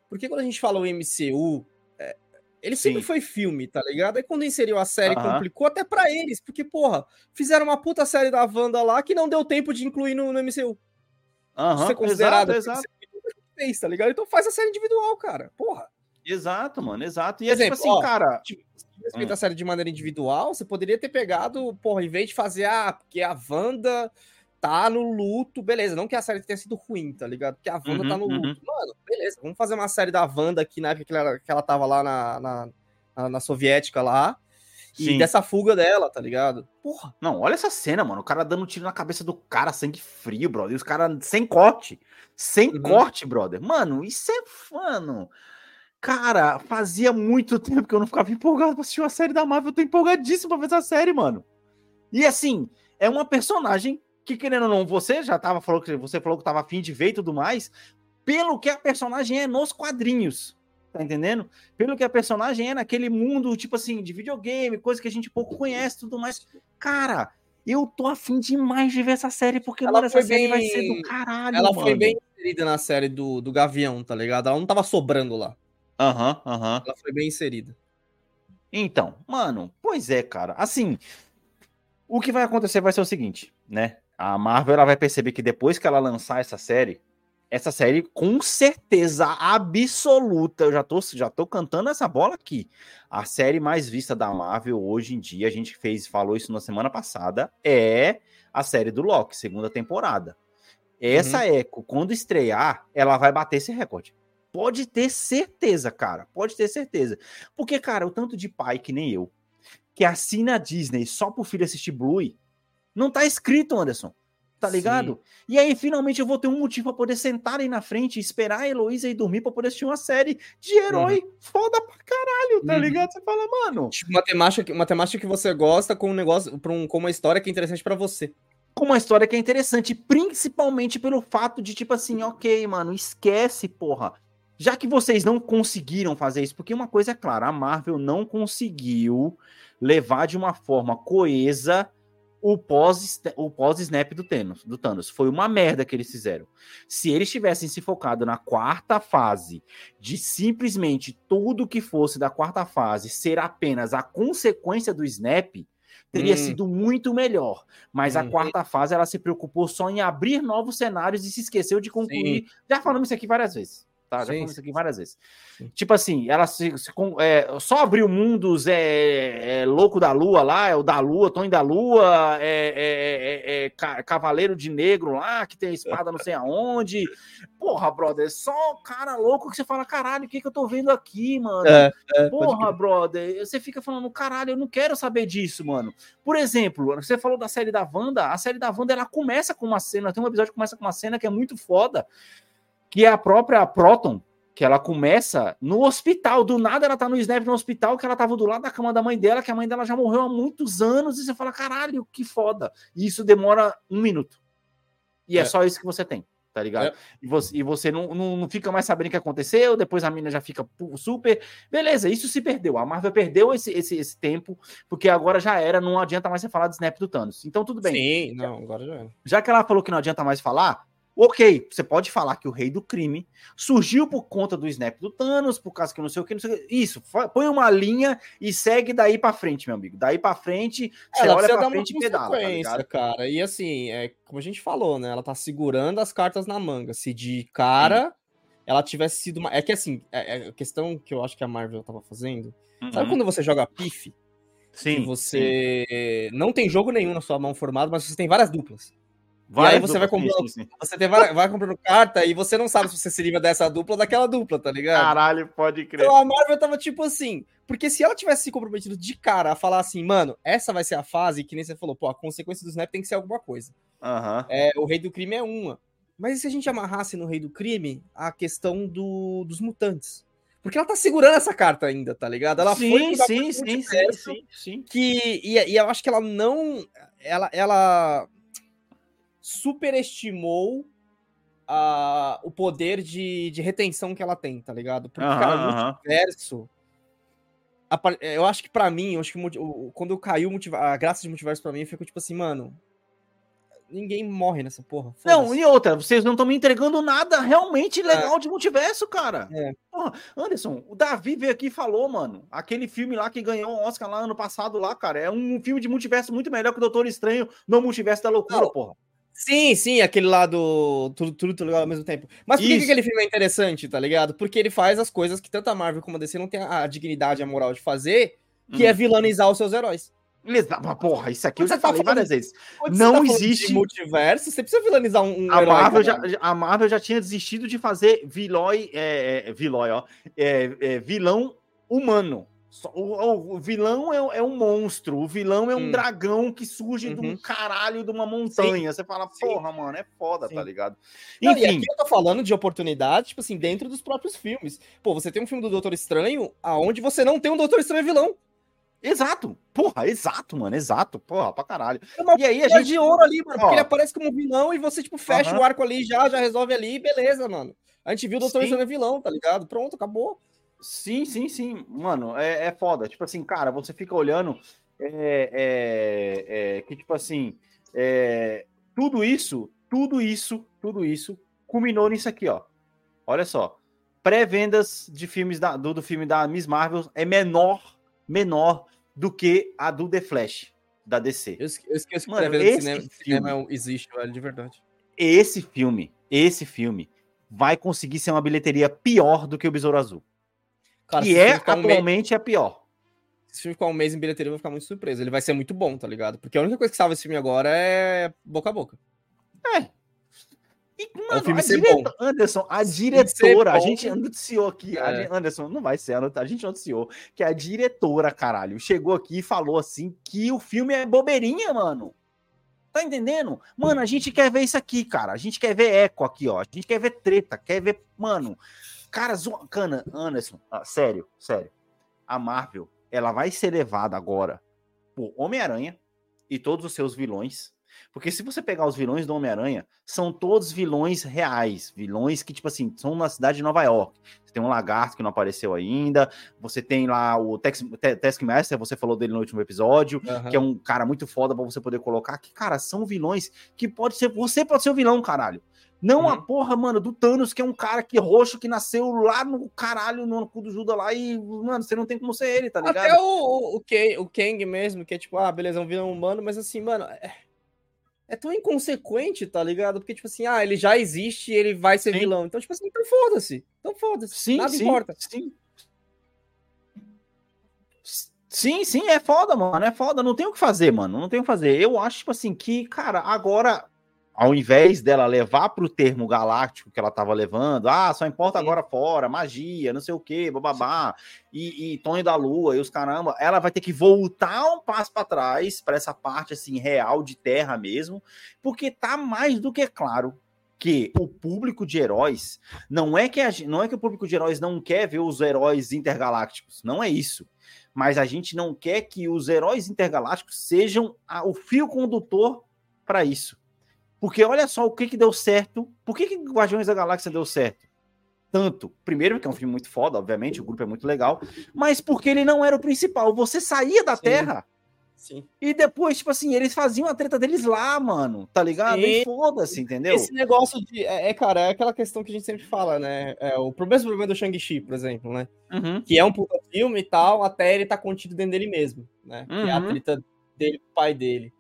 Porque quando a gente fala o MCU, é, ele sempre Sim. foi filme, tá ligado? Aí quando inseriu a série, Aham. complicou até pra eles, porque, porra, fizeram uma puta série da Wanda lá que não deu tempo de incluir no, no MCU. Aham, ser considerado exato, exato. fez, tá ligado? Então faz a série individual, cara. Porra. Exato, mano, exato. E é tipo exemplo, assim, ó, cara. Se tivesse feito Hum. a série de maneira individual, você poderia ter pegado, porra, em vez de fazer, ah, porque a Wanda tá no luto, beleza, não que a série tenha sido ruim, tá ligado? Porque a Wanda Uhum, tá no uhum. luto. Mano, beleza, vamos fazer uma série da Wanda aqui na época que ela, que ela tava lá na, na, na- na soviética lá, e Sim. dessa fuga dela, tá ligado? Porra, Não, olha essa cena, mano. O cara dando um tiro na cabeça do cara, sangue frio, brother. E os caras sem corte. Sem Uhum. corte, brother. Mano, isso é. Mano. Cara, fazia muito tempo que eu não ficava empolgado pra assistir uma série da Marvel. Eu tô empolgadíssimo pra ver essa série, mano. E assim, é uma personagem que, querendo ou não, você já tava falou que você falou que tava afim de ver e tudo mais, pelo que a personagem é nos quadrinhos. Tá entendendo? Pelo que a personagem é naquele mundo, tipo assim, de videogame, coisa que a gente pouco conhece e tudo mais. Cara, eu tô afim demais de ver essa série, porque, Ela mano, essa série vai bem- ser do caralho, ela mano. foi bem inserida na série do, do Gavião, tá ligado? Ela não tava sobrando lá. Aham, aham. Ela foi bem inserida. Então, mano, pois é, cara. Assim, o que vai acontecer vai ser o seguinte, né? A Marvel ela vai perceber que depois que ela lançar essa série, essa série com certeza absoluta, eu já tô, já tô cantando essa bola aqui. A série mais vista da Marvel hoje em dia, a gente fez, falou isso na semana passada, é a série do Loki, segunda temporada. Essa Echo, quando estrear, ela vai bater esse recorde. Pode ter certeza, cara. Pode ter certeza. Porque, cara, o tanto de pai que nem eu, que assina a Disney só pro filho assistir Bluey, não tá escrito, Anderson. Tá ligado? E aí, finalmente, eu vou ter um motivo pra poder sentar aí na frente e esperar a Heloísa ir dormir pra poder assistir uma série de herói foda pra caralho, tá Uhum. ligado? Você fala, mano, Tipo, uma temática, que- uma temática que você gosta com um negócio, um, com uma história que é interessante pra você. com uma história que é interessante, principalmente pelo fato de, tipo assim, ok, mano, esquece, porra. Já que vocês não conseguiram fazer isso, porque uma coisa é clara, a Marvel não conseguiu levar de uma forma coesa o pós o pós-snap do Thanos, do Thanos. Foi uma merda que eles fizeram. Se eles tivessem se focado na quarta fase, de simplesmente tudo que fosse da quarta fase ser apenas a consequência do snap, teria Hum. sido muito melhor. Mas a Hum. quarta fase ela se preocupou só em abrir novos cenários e se esqueceu de concluir. Já falamos isso aqui várias vezes. Tá, já falamos isso aqui várias vezes. Sim. Tipo assim, ela se, se é, só abriu mundos, é, é louco da lua lá, é o da lua, Tony da lua, é, é- é- é ca- cavaleiro de negro lá, que tem espada não sei aonde. Porra, brother, é só cara louco que você fala, caralho, o que, que eu tô vendo aqui, mano? É, é, Porra, brother, você fica falando, caralho, eu não quero saber disso, mano. Por exemplo, você falou da série da Wanda, a série da Wanda, ela começa com uma cena, tem um episódio que começa com uma cena que é muito foda, que é a própria Proton, que ela começa no hospital, do nada ela tá no Snap no hospital, que ela tava do lado da cama da mãe dela, que a mãe dela já morreu há muitos anos, e você fala, caralho, que foda. E isso demora um minuto. E é, É. só isso que você tem, tá ligado? É. E você, e você não, não, não fica mais sabendo o que aconteceu, depois a mina já fica super. Beleza, isso se perdeu. A Marvel perdeu esse, esse, esse tempo, porque agora já era, não adianta mais você falar do snap do Thanos. Então, tudo bem. Sim, não, agora já era. Já que ela falou que não adianta mais falar, ok, você pode falar que o rei do crime surgiu por conta do snap do Thanos, por causa que não sei o que, não sei o que. Isso, põe uma linha e segue daí pra frente, meu amigo. Daí pra frente, você Ela olha pra frente e pedala, tá cara. E assim, é como a gente falou, né? Ela tá segurando as cartas na manga. Se de cara ela tivesse sido uma. É que assim, é, é a questão que eu acho que a Marvel tava fazendo. Sabe Uhum. quando você joga pife? Sim, você não tem jogo nenhum na sua mão formado, mas você tem várias duplas. Várias e aí você vai comprando, sim, sim. você tem várias- vai comprando carta e você não sabe se você se livra dessa dupla ou daquela dupla, tá ligado? Caralho, pode crer. Então a Marvel tava tipo assim, porque se ela tivesse se comprometido de cara a falar assim, mano, essa vai ser a fase, que nem você falou, pô, a consequência do snap tem que ser alguma coisa. Aham. É, o rei do crime é uma. Mas e se a gente amarrasse no rei do crime a questão do, dos mutantes? Porque ela tá segurando essa carta ainda, tá ligado? Ela sim, foi sim, sim, sim, sim, sim. que e, e eu acho que ela não ela, ela superestimou a, o poder de, de retenção que ela tem, tá ligado? Porque, Aham, cara, o multiverso. par- Eu acho que pra mim, eu acho que o quando caiu a graça de multiverso pra mim ficou tipo assim, mano. Ninguém morre nessa porra. Não, e outra, vocês não estão me entregando nada realmente legal de multiverso, cara. É. Porra, Anderson, o Davi veio aqui e falou, mano. Aquele filme lá que ganhou o Oscar lá ano passado, lá, cara. É um filme de multiverso muito melhor que o Doutor Estranho no multiverso da loucura, Não. porra. Sim, sim, aquele lá do tudo, tudo, tudo legal ao mesmo tempo. Mas por que, que Isso. aquele filme é interessante, tá ligado? Porque ele faz as coisas que tanto a Marvel como a DC não tem a, a dignidade e a moral de fazer, que Hum. é vilanizar os seus heróis. Exa- Mas, porra, isso aqui eu já tá falei falando- várias vezes. Quando Não você tá existe- de multiverso, você precisa vilanizar um, um A herói, Marvel, já, a Marvel já tinha desistido de fazer vilói, é, é, vilói, ó, é, é, vilão humano. O, o- vilão é, é um monstro, o vilão é um Hum. dragão que surge de Uhum. um caralho de uma montanha. Você fala, Sim. porra, mano, é foda, Sim. tá ligado? Não, e aqui eu tô falando de oportunidade, tipo assim, dentro dos próprios filmes. Pô, você tem um filme do Doutor Estranho aonde você não tem um Doutor Estranho vilão. exato, porra, exato, mano, exato, porra, pra caralho. É E aí a gente. de ouro ali, mano. Porque ele aparece como vilão e você, tipo, fecha Aham. o arco ali já, já resolve ali, beleza, mano. A gente viu o Doutor Sim. Estranho vilão, tá ligado? Pronto, acabou. Sim, sim, sim. Mano, é, é foda. Tipo assim, cara, você fica olhando é, é, é, que, tipo assim, é, tudo isso, tudo isso, tudo isso culminou nisso aqui, ó. Olha só. Pré-vendas de filmes da, do, do filme da Miss Marvel é menor, menor do que a do The Flash, da DC. Eu esque- eu esqueço que Mano, esse cinema, filme- cinema existe, velho, de verdade. Esse filme, esse filme, vai conseguir ser uma bilheteria pior do que o Besouro Azul. Cara, que é, ficar um mês- atualmente, a pior. se esse filme ficar um mês em bilheteria, eu vou ficar muito surpreso. Ele vai ser muito bom, tá ligado? Porque a única coisa que salva esse filme agora é boca a boca. E, É o filme a ser direta- Anderson, a diretora, a bom. gente anunciou aqui, É. gente- Anderson, não vai ser, a gente anunciou que a diretora, caralho, chegou aqui e falou assim que o filme é bobeirinha, mano. Tá entendendo? Mano, a gente quer ver isso aqui, cara. A gente quer ver eco aqui, ó. A gente quer ver treta, quer ver, mano. Cara. Cana, Anderson, ah, sério, sério. A Marvel, ela vai ser levada agora por Homem-Aranha e todos os seus vilões. Porque se você pegar os vilões do Homem-Aranha, são todos vilões reais. Vilões que, tipo assim, são na cidade de Nova York. Você tem um lagarto que não apareceu ainda. Você tem lá o Taskmaster, você falou dele no último episódio, que é um cara muito foda pra você poder colocar. Que, cara, são vilões que pode ser. Você pode ser o vilão, caralho. Não a Uhum. porra, mano, do Thanos, que é um cara que roxo que nasceu lá no caralho, no cu do Judas lá, e, mano, você não tem como ser ele, tá ligado? Até o, o, Kang, o Kang mesmo, que é tipo, ah, beleza, é um vilão humano, mas assim, mano, é, é tão inconsequente, tá ligado? Porque, tipo assim, ah, ele já existe e ele vai ser Sim. vilão. Então, tipo assim, então foda-se. Então foda-se. Sim, Nada sim, importa. Sim. Sim, sim, é foda, mano. É foda. Não tem o que fazer, mano. Não tem o que fazer. Eu acho, tipo assim, que, cara, agora, ao invés dela levar pro termo galáctico que ela tava levando, ah, só importa Sim. agora fora, magia, não sei o quê, bababá, e, e Tonho da Lua e os caramba, ela vai ter que voltar um passo para trás, para essa parte, assim, real de terra mesmo, porque tá mais do que claro que o público de heróis não é que a, não é que o público de heróis não quer ver os heróis intergalácticos, não é isso. Mas a gente não quer que os heróis intergalácticos sejam a- o fio condutor para isso. Porque olha só o que que deu certo. Por que, que Guardiões da Galáxia deu certo? Tanto. Primeiro, porque é um filme muito foda, obviamente, o grupo é muito legal. Mas porque ele não era o principal. Você saía da Sim. Terra Sim. e depois, tipo assim, eles faziam a treta deles lá, mano. Tá ligado? E foda-se, entendeu? Esse negócio de. É, é, cara, é aquela questão que a gente sempre fala, né? É, o mesmo problema do Shang-Chi, por exemplo, né? Uhum. Que é um puta filme e tal, até ele tá contido dentro dele mesmo, né? Que é a Uhum. treta dele pai dele.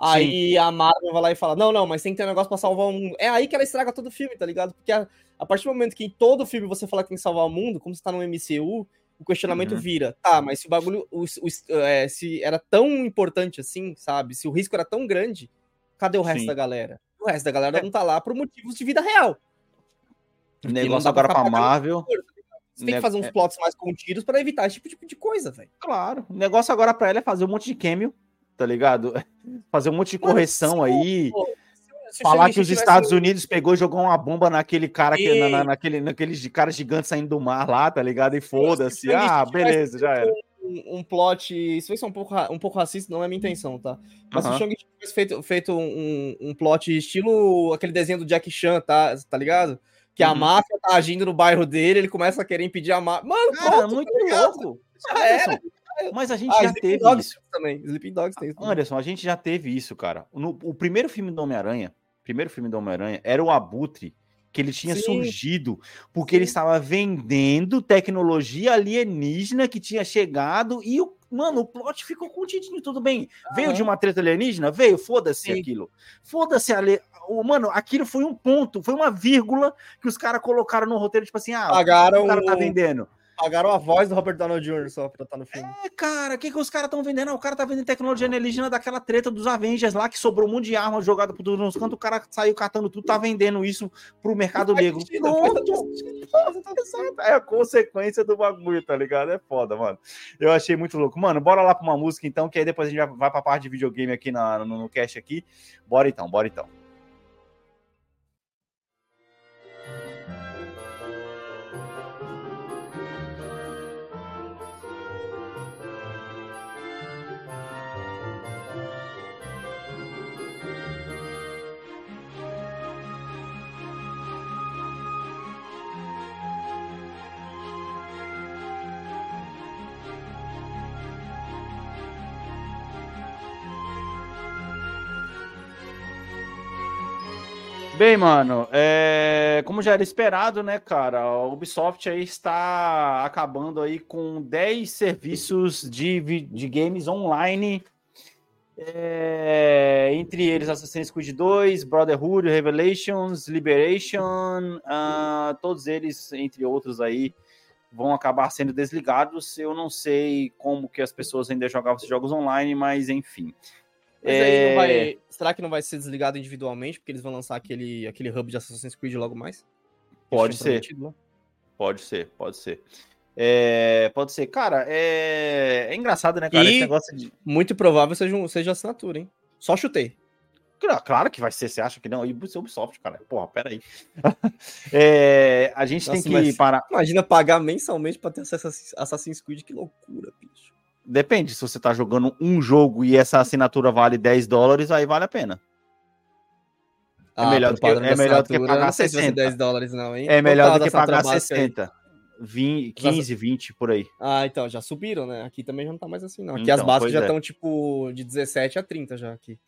Aí a Marvel vai lá e fala: Não, não, mas tem que ter um negócio pra salvar o mundo. É aí que ela estraga todo o filme, tá ligado? Porque a, a partir do momento que em todo filme você fala que tem que salvar o mundo, como você tá no MCU, o questionamento Uhum. vira: Tá, mas se o bagulho. o- o- é, se era tão importante assim, sabe? Se o risco era tão grande, cadê o resto Sim. da galera? O resto da galera É. não tá lá por motivos de vida real. não Negócio pra agora pra pagando Marvel. Você tem Ne- que fazer uns é. plots mais contidos pra evitar esse tipo, de coisa, velho. Claro. O negócio agora pra ela é fazer um monte de cameo, tá ligado? Fazer um monte de correção aí. Pô, se- Falar que os Estados Unidos pegou e jogou uma bomba naquele cara, que, na, na- naquele, naqueles cara gigante saindo do mar lá, tá ligado? E se foda-se. Ah, beleza, já era. um, um plot. Isso vai ser um pouco, um pouco racista, não é minha intenção, tá? Mas se o Shang-Chi tivesse feito, feito um, um plot estilo aquele desenho do Jack Chan, tá, tá ligado? Que a Uhum. máfia tá agindo no bairro dele, ele começa a querer impedir a máfia. Mano, Cara, pronto, muito tá louco. Já era. Mas a gente Ah, já Sleeping teve Dogs isso. também. Sleeping Dogs tem isso. também. Anderson, a gente já teve isso, cara. No, o primeiro filme do Homem-Aranha, primeiro filme do Homem-Aranha, era o Abutre, que ele tinha Sim. surgido, porque ele estava vendendo tecnologia alienígena que tinha chegado e o. Mano, o plot ficou contidinho, tudo bem. Veio de uma treta alienígena? Veio, foda-se Sim. aquilo. Foda-se, ale... o- mano, aquilo foi um ponto, foi uma vírgula que os caras colocaram no roteiro, tipo assim, ah, Pagaram o cara tá vendendo. Pagaram a voz do Robert Downey Jr. só pra estar no filme. É, cara, o que, que os caras estão vendendo? Ah, O cara tá vendendo tecnologia alienígena daquela treta dos Avengers lá, que sobrou um monte de arma jogada por todos os cantos, o cara saiu catando tudo, tá vendendo isso pro mercado negro. Exato, É a consequência do bagulho, tá ligado? É foda, mano. Eu achei muito louco. Mano, bora lá pra uma música então, que aí depois a gente vai, vai pra parte de videogame aqui na, no, no cast aqui. Bora então, bora então. Bem, mano, é, como já era esperado, né, cara, a Ubisoft aí está acabando aí com 10 serviços de, de games online, é, entre eles Assassin's Creed 2, Brotherhood, Revelations, Liberation, ah, todos eles, entre outros aí, vão acabar sendo desligados. Eu não sei como que as pessoas ainda jogavam esses jogos online, mas enfim. Mas aí não É, vai. Será que não vai ser desligado individualmente? Porque eles vão lançar aquele, aquele hub de Assassin's Creed logo mais? Pode ser. Pode ser, pode ser. É, pode ser. Cara, é, é engraçado, né, cara? E- Esse negócio de. Muito provável seja, um- seja assinatura, hein? Só chutei. Claro- que vai ser, você acha que não? E Ubisoft, cara. Porra, peraí. É, a gente Nossa, tem que mas- parar. Imagina pagar mensalmente pra ter acesso a Assassin's Creed, que loucura, bicho. Depende, se você tá jogando um jogo e essa assinatura vale 10 dólares, aí vale a pena. É melhor do que- é melhor do que pagar Não sei se vai ser 60. 10 dólares, não, hein? É melhor Quanto do tá que pagar básica aí? 60. 20, 15, 20 por aí. Ah, então, já subiram, né? Aqui também já não tá mais assim, não. Aqui Então, as pois já é. estão, tipo, de 17 a 30 já aqui.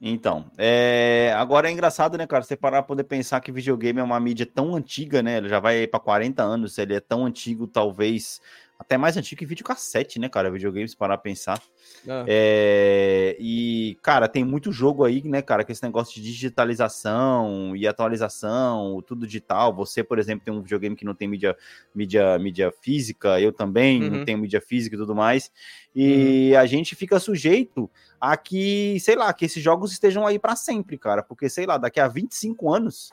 Então, é, agora é engraçado, né, cara? Você parar pra poder pensar que videogame é uma mídia tão antiga, né? Ele já vai para 40 anos, ele é tão antigo, talvez até mais antigo que videocassete, né, cara? Videogame, se parar pra pensar. Ah, É, e, cara, tem muito jogo aí, né, cara, com esse negócio de digitalização e atualização, tudo digital. Você, por exemplo, tem um videogame que não tem mídia, mídia, mídia física, eu também não Uhum. tenho mídia física e tudo mais. E a gente fica sujeito a que, sei lá, que esses jogos estejam aí para sempre, cara, porque, sei lá, daqui a 25 anos,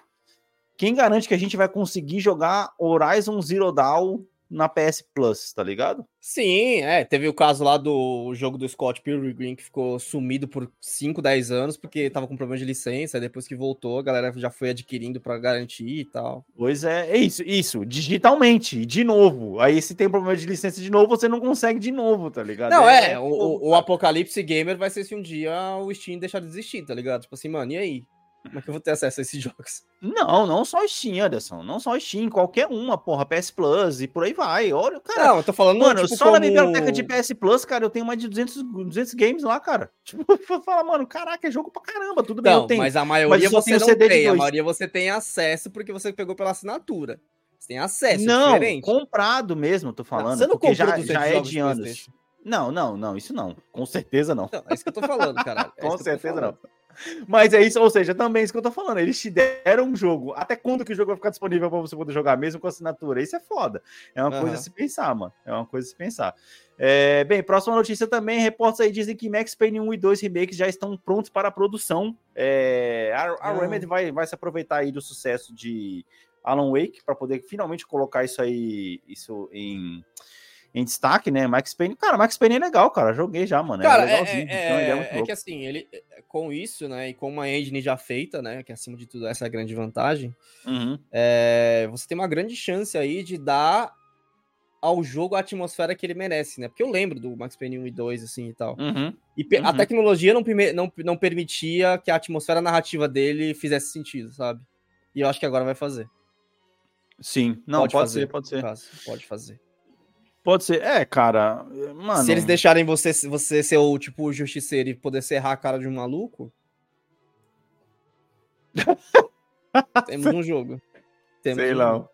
quem garante que a gente vai conseguir jogar Horizon Zero Dawn na PS Plus, tá ligado? Sim, é. Teve o caso lá do jogo do Scott Pilgrim que ficou sumido por 5, 10 anos porque tava com problema de licença. Depois que voltou, a galera já foi adquirindo pra garantir e tal. Pois é, é isso, isso, digitalmente, de novo. Aí se tem problema de licença de novo, você não consegue de novo, tá ligado? Não, é, o, o- o Apocalipse Gamer vai ser se um dia o Steam deixar de existir, tá ligado? Tipo assim, mano, e aí? Como é que eu vou ter acesso a esses jogos? Não, não só Steam, Anderson. Não só Steam, qualquer uma, porra. PS Plus e por aí vai. Olha, cara. Não, eu tô falando, Mano, tipo, só como... na biblioteca de PS Plus, cara, eu tenho mais de 200, 200 games lá, cara. Tipo, fala, mano, caraca, é jogo pra caramba, tudo bem, Não, eu tenho. mas a maioria só você não CD tem. A maioria você tem acesso porque você pegou pela assinatura. Você tem acesso, é não, diferente. comprado mesmo, tô falando. você não porque já, 200 já é de anos. Não, não, não, isso não. Com certeza não. Não, é isso que eu tô falando, caralho. É Com certeza não. Mas é isso, ou seja, também é isso que eu tô falando. Eles te deram um jogo. Até quando que o jogo vai ficar disponível pra você poder jogar mesmo com assinatura? Isso é foda. É uma coisa Aham. a se pensar, mano. É uma coisa a se pensar. É, bem, próxima notícia também. Reportes aí dizem que Max Payne 1 e 2 remakes já estão prontos para a produção. É, a a Ah. Remedy vai, vai se aproveitar aí do sucesso de Alan Wake para poder finalmente colocar isso aí isso em, em destaque, né? Max Payne. Cara, Max Payne é legal, cara. Joguei já, mano. Cara, é é, legalzinho. é- ideia muito é louca. que assim, ele com isso, né, e com uma engine já feita, né, que acima de tudo essa é a grande vantagem, Uhum. é, você tem uma grande chance aí de dar ao jogo a atmosfera que ele merece, né? Porque eu lembro do Max Payne 1 e 2, assim, e tal. Uhum. E pe- a Uhum. tecnologia não, não, não permitia que a atmosfera narrativa dele fizesse sentido, sabe? E eu acho que agora vai fazer. Sim, não, pode, fazer, ser, pode ser. caso, Pode fazer. Pode ser. É, cara, mano. Se eles deixarem você, você ser o tipo justiceiro e poder serrar a cara de um maluco. Temos um jogo. Temos Sei um lá. jogo.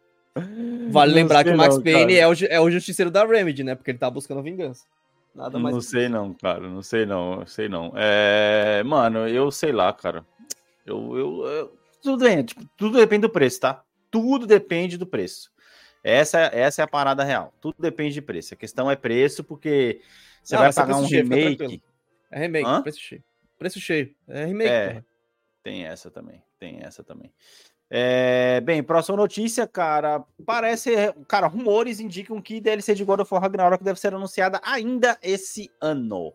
Vale Não lembrar que o Max não, Payne é o, é o justiceiro da Remedy, né? Porque ele tá buscando vingança. Nada mais. Não sei não, cara. Não sei não. Sei não. É, mano, eu sei lá, cara. Eu, eu, eu- tudo bem, tipo, tudo depende do preço, tá? Tudo depende do preço. Essa, essa é a parada real. Tudo depende de preço. A questão é preço, porque você Não, vai pagar um cheio, remake. É remake, Hã? preço cheio. Preço cheio. É remake, É. Tem essa também, tem essa também. É, bem, próxima notícia, cara. Parece, cara, rumores indicam que DLC de God of War Ragnarok deve ser anunciada ainda esse ano.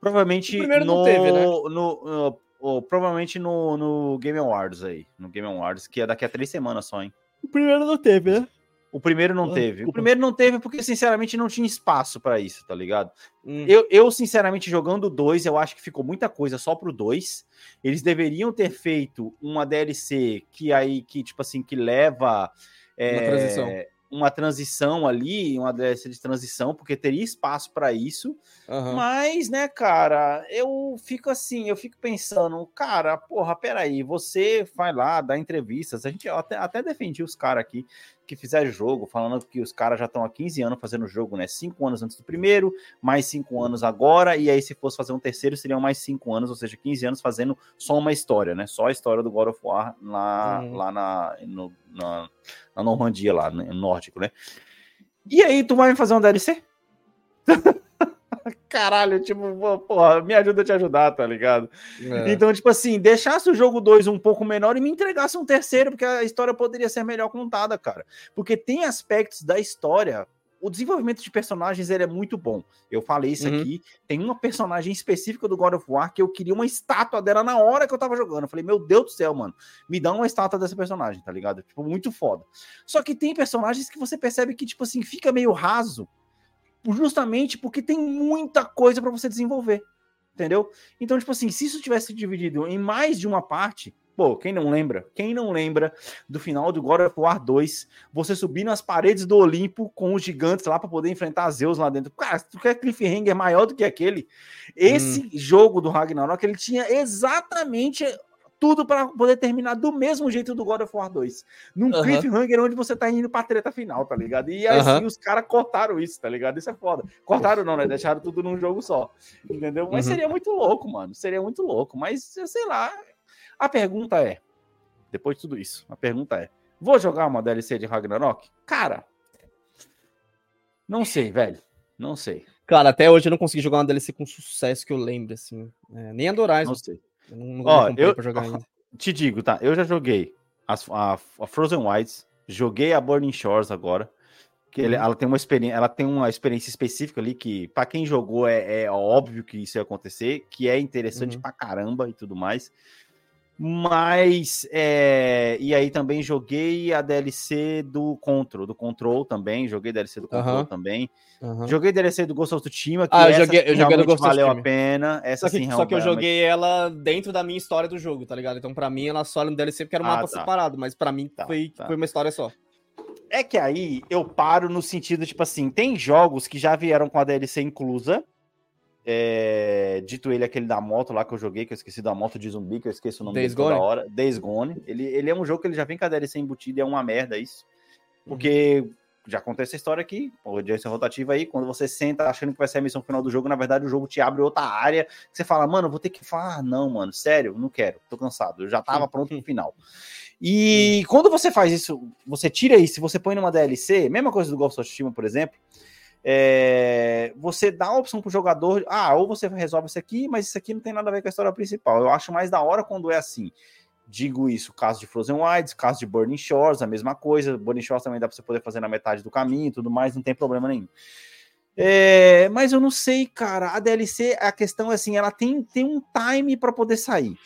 Provavelmente no, teve, né? no- no- oh, provavelmente no, no Game Awards aí, no Game Awards, que é daqui a três semanas só, hein? O primeiro não teve, né? O primeiro não Ah, teve. O primeiro não teve porque, sinceramente, não tinha espaço pra isso, tá ligado? Hum. Eu, eu, sinceramente, jogando o 2, eu acho que ficou muita coisa só pro 2. Eles deveriam ter feito uma DLC que aí, que, tipo assim, que leva. é, Uma transição. Uma transição ali, uma DLC de transição, porque teria espaço para isso. Aham. Mas, né, cara, eu fico assim, eu fico pensando, cara, porra, peraí, você vai lá, dá entrevistas, a gente até, até defendi os caras aqui que fizeram jogo, falando que os caras já estão há 15 anos fazendo jogo, né? 5 anos antes do primeiro, mais 5 anos agora, e aí se fosse fazer um terceiro, seriam mais 5 anos, ou seja, 15 anos fazendo só uma história, né? Só a história do God of War lá, Uhum. lá na, no- na, na Normandia, lá, né? nórdico, né? E aí, tu vai me fazer um DLC? Caralho, tipo, porra, me ajuda a te ajudar, tá ligado? É. Então, tipo assim, deixasse o jogo 2 um pouco menor e me entregasse um terceiro, porque a história poderia ser melhor contada, cara. Porque tem aspectos da história. O desenvolvimento de personagens ele é muito bom. Eu falei isso Uhum. aqui. Tem uma personagem específica do God of War que eu queria uma estátua dela na hora que eu tava jogando. Eu falei, meu Deus do céu, mano, me dá uma estátua dessa personagem, tá ligado? Tipo, muito foda. Só que tem personagens que você percebe que, tipo assim, fica meio raso, justamente porque tem muita coisa pra você desenvolver. Entendeu? Então, tipo assim, se isso tivesse dividido em mais de uma parte, pô, quem não lembra? Quem não lembra do final do God of War 2, você subir nas paredes do Olimpo com os gigantes lá pra poder enfrentar Zeus lá dentro? Cara, se tu quer cliffhanger maior do que aquele, esse jogo do Ragnarok, ele tinha exatamente tudo para poder terminar do mesmo jeito do God of War 2. Num cliffhanger onde você tá indo pra treta final, tá ligado? E assim, os caras cortaram isso, tá ligado? Isso é foda. Cortaram não, né? Deixaram tudo num jogo só. Entendeu? Mas Uhum. seria muito louco, mano. Seria muito louco. Mas, sei lá. A pergunta é: depois de tudo isso, a pergunta é: vou jogar uma DLC de Ragnarok? Cara, não sei, velho. Não sei. Cara, até hoje eu não consegui jogar uma DLC com sucesso que eu lembre, assim. É, nem a do Horizon. Não sei. Eu não, não Ó, eu- pra jogar ainda. Te digo, tá? Eu já joguei as- a, a Frozen Wilds, joguei a Burning Shores agora. Que ele- Uhum. ela tem uma experiência, ela tem uma experiência específica ali que, pra quem jogou, é, é óbvio que isso ia acontecer, que é interessante Uhum. pra caramba e tudo mais. Mas, é, e aí também joguei a DLC do Control, do Control também, joguei DLC do Control Aham. também. Aham. Joguei DLC do Ghost of Tsushima, que Ah, eu joguei- eu joguei do Ghost valeu a pena. Essa Só que, sim, só que eu joguei ela dentro da minha história do jogo, tá ligado? Então, pra mim, ela só no DLC porque era um Ah, mapa tá. separado, mas pra mim Tá, foi, tá. foi uma história só. É que aí eu paro no sentido, tipo assim, tem jogos que já vieram com a DLC inclusa. É, dito ele, aquele da moto lá que eu joguei, que eu esqueci da moto de zumbi, que eu esqueço o nome Days dele toda Gone? hora. Days Gone. Ele, ele é um jogo que ele já vem com a DLC embutida e é uma merda isso. Porque já acontece a história aqui, audiência rotativa aí, quando você senta achando que vai ser a missão final do jogo, na verdade o jogo te abre outra área, que você fala, mano, vou ter que falar, ah, não, mano, sério, não quero, tô cansado, eu já tava pronto pro final. E quando você faz isso, você tira isso, você põe numa DLC, mesma coisa do Ghost of Tsushima, por exemplo, é, você dá a opção pro jogador, ah, ou você resolve isso aqui, mas isso aqui não tem nada a ver com a história principal. Eu acho mais da hora quando é assim. Digo isso, caso de Frozen Wilds, caso de Burning Shores, a mesma coisa. Burning Shores também dá pra você poder fazer na metade do caminho e tudo mais, não tem problema nenhum. É, mas eu não sei, cara. A DLC, a questão é assim, ela tem, tem um time para poder sair.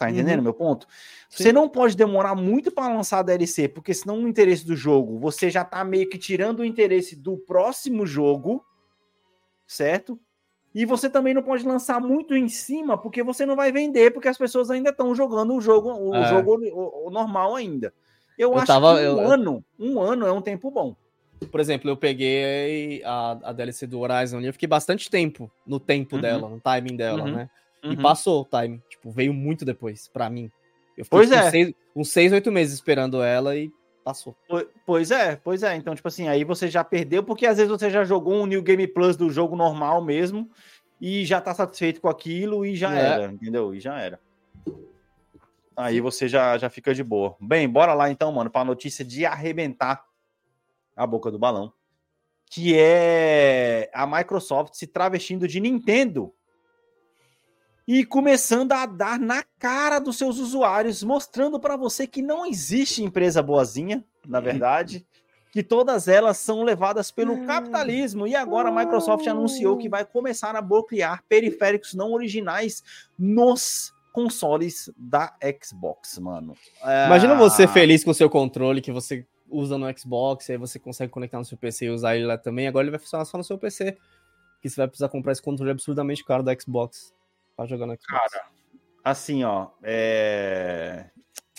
Tá entendendo Uhum. meu ponto? Você não pode demorar muito para lançar a DLC, porque senão o interesse do jogo, você já tá meio que tirando o interesse do próximo jogo, certo? E você também não pode lançar muito em cima, porque você não vai vender, porque as pessoas ainda estão jogando o jogo, o É. jogo o, o normal ainda. Eu, Eu acho tava- que um eu- ano, um ano é um tempo bom. Por exemplo, eu peguei a, a DLC do Horizon ali, eu fiquei bastante tempo no tempo Uhum. dela, no timing dela, Uhum. né? E Uhum. passou o time. Tipo, veio muito depois, pra mim. Eu fiquei Pois é. uns, seis, uns seis, oito meses esperando ela e passou. Po- Pois é, pois é. Então, tipo assim, aí você já perdeu, porque às vezes você já jogou um New Game Plus do jogo normal mesmo, e já tá satisfeito com aquilo, e já É. era, entendeu? E já era. Aí você já, já fica de boa. Bem, bora lá então, mano, pra notícia de arrebentar a boca do balão. Que é a Microsoft se travestindo de Nintendo e começando a dar na cara dos seus usuários, mostrando para você que não existe empresa boazinha, na verdade, que todas elas são levadas pelo capitalismo. E agora a Microsoft anunciou que vai começar a bloquear periféricos não originais nos consoles da Xbox, mano. Imagina você Ah, feliz com o seu controle que você usa no Xbox, aí você consegue conectar no seu PC e usar ele lá também. Agora ele vai funcionar só no seu PC. Que você vai precisar comprar esse controle absurdamente caro da Xbox pra jogar no Xbox. Cara, assim, ó, é...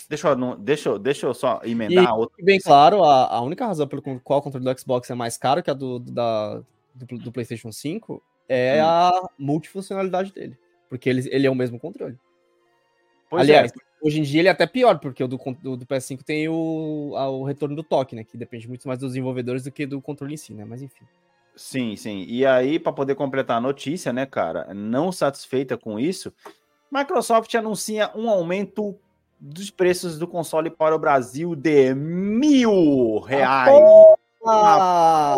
Deixa eu, deixa, eu- deixa eu só emendar a outra. E bem claro, a, a única razão pelo qual o controle do Xbox é mais caro que a do, da, do, do PlayStation 5 é Hum. a multifuncionalidade dele. Porque ele, ele é o mesmo controle. Pois Aliás, é, hoje em dia ele é até pior, porque o do, do, do PS5 tem o, a- o retorno do toque, né? Que depende muito mais dos desenvolvedores do que do controle em si, né? Mas enfim. Sim, sim. E aí, para poder completar a notícia, né, cara, não satisfeita com isso, Microsoft anuncia um aumento dos preços do console para o Brasil de mil reais. Ah,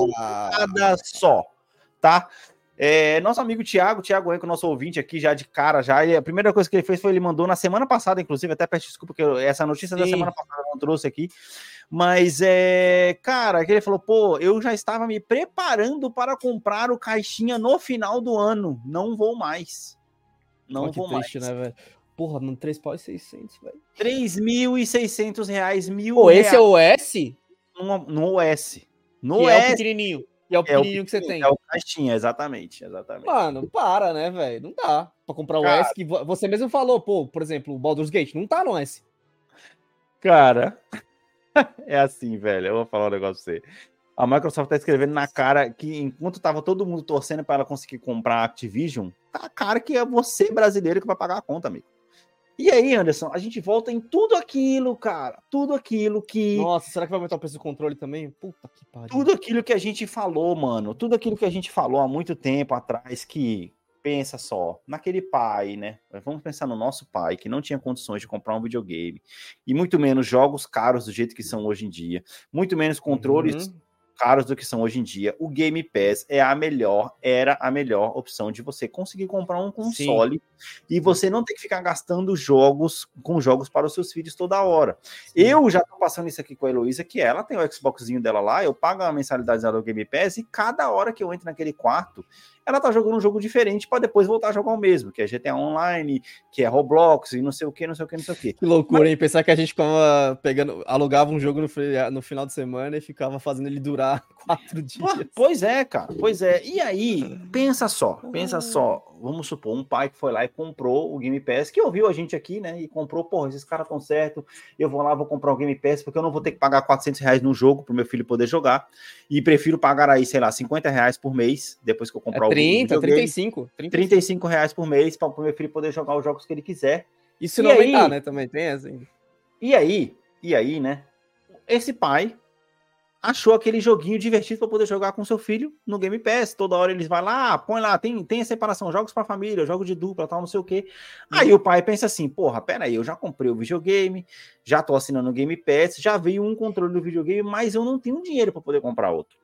Nada só, tá? É, nosso amigo Thiago, Thiago Enco, nosso ouvinte aqui já de cara, já ele- a primeira coisa que ele fez foi ele mandou na semana passada, inclusive, até peço desculpa porque essa notícia da Sim. semana passada não trouxe aqui, mas é, cara, que ele falou, pô, eu já estava me preparando para comprar o caixinha no final do ano, não vou mais. Não vou triste, mais. né, velho? Porra, no 3 pau e 600, velho. 3.600 reais, mil Pô, esse é reais o S? no, no OS. No Que é o OS pequenininho. E é o é o pequenininho que você tem. É o caixinha, exatamente, exatamente. Mano, para, né, velho? Não dá pra comprar o Cara. S que vo- você mesmo falou, pô, por exemplo, o Baldur's Gate, não tá no S. Cara, é assim, velho. Eu vou falar um negócio pra você. A Microsoft tá escrevendo na cara que enquanto tava todo mundo torcendo para ela conseguir comprar a Activision, tá a cara que é você brasileiro que vai pagar a conta, amigo. E aí, Anderson, a gente volta em tudo aquilo, cara. Tudo aquilo que. Nossa, será que vai aumentar o preço do controle também? Puta que pariu. Tudo aquilo que a gente falou, mano. Tudo aquilo que a gente falou há muito tempo atrás que. Pensa só, naquele pai, né? Vamos pensar no nosso pai, que não tinha condições de comprar um videogame, e muito menos jogos caros do jeito que são hoje em dia, muito menos controles Uhum. caros do que são hoje em dia, o Game Pass é a melhor, era a melhor opção de você conseguir comprar um console e você não ter que ficar gastando jogos com jogos para os seus filhos toda hora. Eu já tô passando isso aqui com a Heloísa, que ela tem o Xboxzinho dela lá, eu pago a mensalidade do Game Pass e cada hora que eu entro naquele quarto, ela tá jogando um jogo diferente para depois voltar a jogar o mesmo, que é GTA Online, que é Roblox e não sei o que, não sei o que, não sei o que. Que loucura, Mas... hein? Pensar que a gente ficava pegando, alugava um jogo no, no final de semana e ficava fazendo ele durar quatro dias. Pois é, cara, pois é. E aí, pensa só, pensa só. Vamos supor, um pai que foi lá e comprou o Game Pass, que ouviu a gente aqui, né? E comprou, porra, esses caras estão certo, eu vou lá, vou comprar o Game Pass, porque eu não vou ter que pagar 400 reais no jogo pro meu filho poder jogar. E prefiro pagar aí, sei lá, 50 reais por mês, depois que eu comprar é 30, o 35, 35. 35 reais por mês para o meu filho poder jogar os jogos que ele quiser. Isso não aí, aumentar, né? Também tem assim. E aí, e aí, né? Esse pai achou aquele joguinho divertido para poder jogar com seu filho no Game Pass. Toda hora eles vai lá, põe lá, tem, tem a separação, jogos para família, jogo de dupla, tal, não sei o quê. Aí o pai pensa assim: porra, pera aí, eu já comprei o videogame, já tô assinando o Game Pass, já veio um controle do videogame, mas eu não tenho dinheiro para poder comprar outro.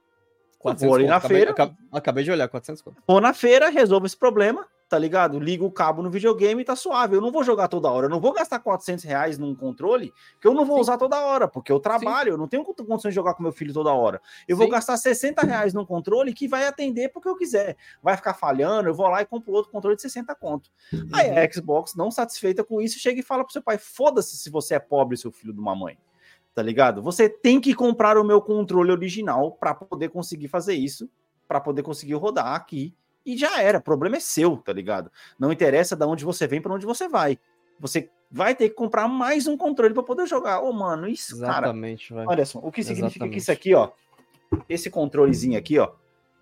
400 vou ali na acabei, feira. Acabei, acabei, de olhar, 400 conto. Vou na feira, resolvo esse problema, tá ligado? Ligo o cabo no videogame e tá suave. Eu não vou jogar toda hora. Eu não vou gastar 400 reais num controle que eu não vou Sim. usar toda hora, porque eu trabalho, Sim. eu não tenho condições de jogar com meu filho toda hora. Eu Sim. vou gastar 60 reais num controle que vai atender porque eu quiser. Vai ficar falhando, eu vou lá e compro outro controle de 60 conto. Uhum. Aí a Xbox, não satisfeita com isso, chega e fala pro seu pai: foda-se se você é pobre, seu filho de uma mãe tá ligado? Você tem que comprar o meu controle original para poder conseguir fazer isso para poder conseguir rodar aqui e já era. O problema é seu, tá ligado? Não interessa de onde você vem para onde você vai. Você vai ter que comprar mais um controle para poder jogar. Ô, oh, mano, isso, Exatamente, cara. Olha só, o que significa Exatamente. que isso aqui, ó, esse controlezinho aqui, ó,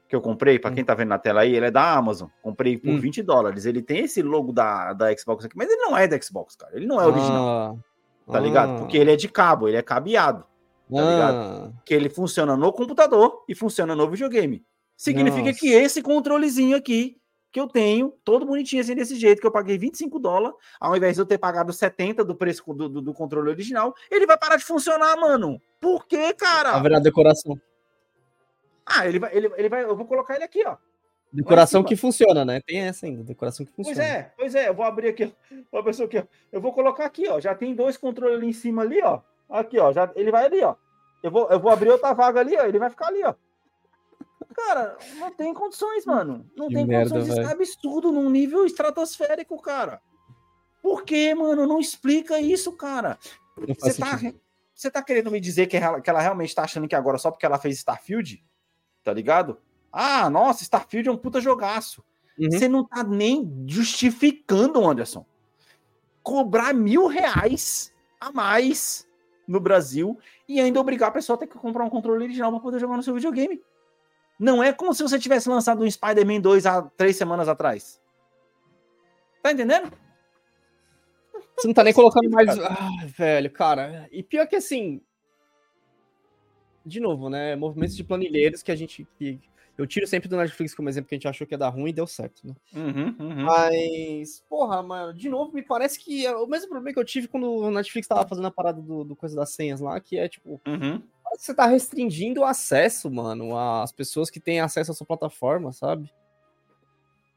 que eu comprei, para quem tá vendo na tela aí, ele é da Amazon. Comprei por hum. 20 dólares. Ele tem esse logo da, da Xbox aqui, mas ele não é da Xbox, cara. Ele não é original. Ah. Tá ligado? Ah. Porque ele é de cabo, ele é cabeado. Tá ah. ligado? Que ele funciona no computador e funciona no videogame. Significa Nossa. que esse controlezinho aqui, que eu tenho, todo bonitinho assim desse jeito, que eu paguei 25 dólares, ao invés de eu ter pagado 70 do preço do, do, do controle original, ele vai parar de funcionar, mano. Por quê, cara? Verdade, decoração. Ah, ele vai, ele, ele vai, eu vou colocar ele aqui, ó. Decoração que funciona, né? Tem essa ainda, decoração que funciona. Pois é, pois é, eu vou abrir aqui, ó. pessoa aqui, ó. Eu vou colocar aqui, ó. Já tem dois controles ali em cima ali, ó. Aqui, ó. Já, ele vai ali, ó. Eu vou, eu vou abrir outra vaga ali, ó. Ele vai ficar ali, ó. Cara, não tem condições, mano. Não que tem merda, condições. Véio. Isso é absurdo num nível estratosférico, cara. Por que, mano? Não explica isso, cara. Você tá, você tá querendo me dizer que ela, que ela realmente tá achando que agora só porque ela fez Starfield? Tá ligado? Ah, nossa, Starfield é um puta jogaço. Uhum. Você não tá nem justificando, Anderson. Cobrar mil reais a mais no Brasil e ainda obrigar a pessoa a ter que comprar um controle original para poder jogar no seu videogame. Não é como se você tivesse lançado um Spider-Man 2 há três semanas atrás. Tá entendendo? Você não tá nem colocando mais. Ah, velho, cara. E pior que assim. De novo, né? Movimentos de planilheiros que a gente. Que eu tiro sempre do Netflix como exemplo que a gente achou que ia dar ruim e deu certo, né? Uhum, uhum. Mas, porra, mano, de novo, me parece que é o mesmo problema que eu tive quando o Netflix tava fazendo a parada do, do coisa das senhas lá, que é tipo. Uhum você tá restringindo o acesso, mano, às pessoas que têm acesso à sua plataforma, sabe?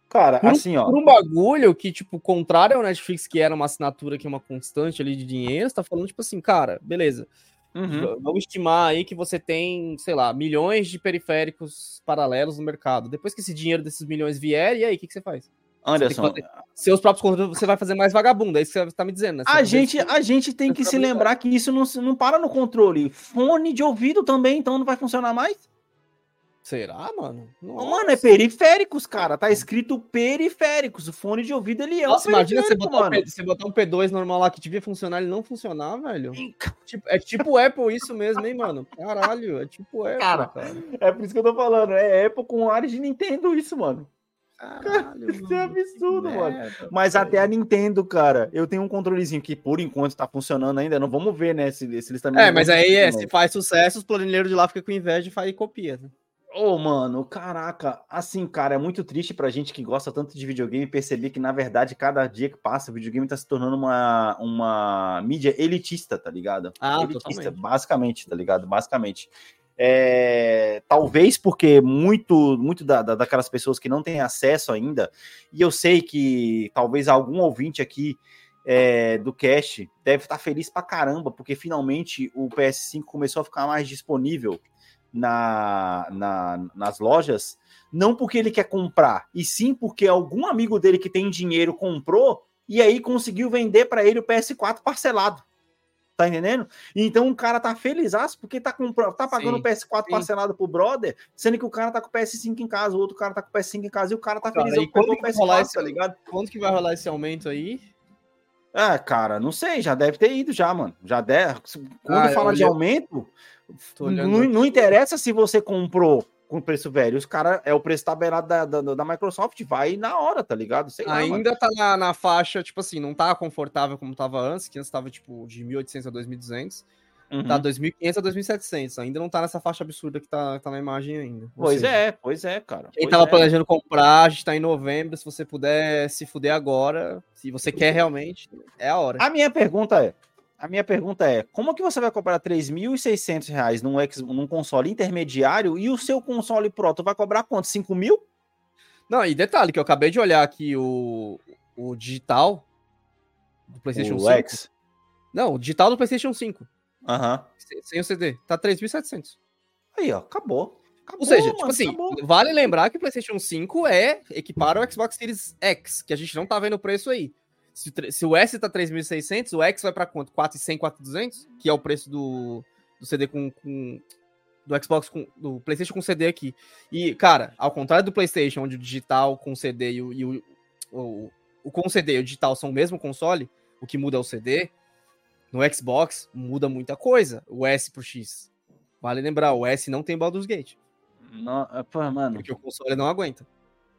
Cara, por, assim, ó. Por um bagulho que, tipo, contrário ao Netflix, que era uma assinatura que é uma constante ali de dinheiro, você tá falando, tipo assim, cara, beleza. Uhum. Vamos estimar aí que você tem, sei lá, milhões de periféricos paralelos no mercado. Depois que esse dinheiro desses milhões vier, e aí, o que, que você faz? Anderson, seus próprios conteúdos você vai fazer mais vagabundo, é isso que você está me dizendo. Né? A gente, a gente tem que se lembrar que isso não, não para no controle. Fone de ouvido também, então não vai funcionar mais? Será, mano? Nossa. Mano, é periféricos, cara. Tá escrito periféricos. O fone de ouvido ele é Nossa, um imagina você botar, um você botar, um P2 normal lá que devia funcionar e não funcionar, velho. Tipo, é tipo Apple isso mesmo, hein, mano? Caralho, é tipo Apple, cara, cara. É por isso que eu tô falando. É Apple com áreas de Nintendo isso, mano. Caralho, Isso é absurdo, mano. Merda, Mas até a Nintendo, cara, eu tenho um controlezinho que por enquanto tá funcionando ainda. Não vamos ver, né? Se, se eles também. É, mas aí é, se faz sucesso, os planilheiros de lá ficam com inveja e faz copia. Né? Ô, oh, mano, caraca, assim, cara, é muito triste pra gente que gosta tanto de videogame perceber que, na verdade, cada dia que passa, o videogame tá se tornando uma, uma mídia elitista, tá ligado? Ah, elitista, totalmente. basicamente, tá ligado? Basicamente. É, talvez porque muito, muito da, da, daquelas pessoas que não têm acesso ainda, e eu sei que talvez algum ouvinte aqui é, do Cash deve estar feliz pra caramba, porque finalmente o PS5 começou a ficar mais disponível na, na, nas lojas, não porque ele quer comprar, e sim porque algum amigo dele que tem dinheiro comprou e aí conseguiu vender para ele o PS4 parcelado. Tá entendendo? Então o cara tá feliz porque tá, comprando, tá pagando o PS4 sim. parcelado pro brother, sendo que o cara tá com o PS5 em casa, o outro cara tá com o PS5 em casa e o cara tá feliz. Cara, e quando que, PS4, esse, tá ligado? quando que vai rolar esse aumento aí? Ah, cara, não sei, já deve ter ido já, mano. Já deve. Quando ah, fala de aumento, não, não interessa se você comprou com preço velho. Os caras é o preço tabelado da, da, da, Microsoft, vai na hora, tá ligado? Sei Ainda lá, tá na, na, faixa, tipo assim, não tá confortável como tava antes, que antes tava tipo de 1.800 a 2.200. Uhum. Tá 2.500 a 2.700. Ainda não tá nessa faixa absurda que tá, tá na imagem ainda. pois seja, é, pois é, cara. Quem pois tava é. planejando comprar, a gente tá em novembro. Se você puder se fuder agora, se você quer realmente, é a hora. A minha pergunta é: a minha pergunta é: como que você vai comprar 3.600 reais num, num console intermediário e o seu console Pro, tu vai cobrar quanto? 5 mil? Não, e detalhe, que eu acabei de olhar aqui o, o digital do PlayStation o 5. X. Não, o digital do PlayStation 5. Aham. Uhum. Sem o CD. Tá 3.700. Aí, ó, acabou. acabou Ou seja, mano, tipo assim, acabou. vale lembrar que o PlayStation 5 é equipar o Xbox Series X, que a gente não tá vendo o preço aí. Se, se o S tá 3.600, o X vai para quanto? 4.100, 4.200? Que é o preço do, do CD com, com do Xbox com do PlayStation com CD aqui. E, cara, ao contrário do PlayStation, onde o digital com CD e o, e o, o, o com CD e o digital são o mesmo console, o que muda é o CD. No Xbox muda muita coisa. O S pro X. Vale lembrar, o S não tem Baldur's Gate. Não, pô, mano. Porque o console não aguenta.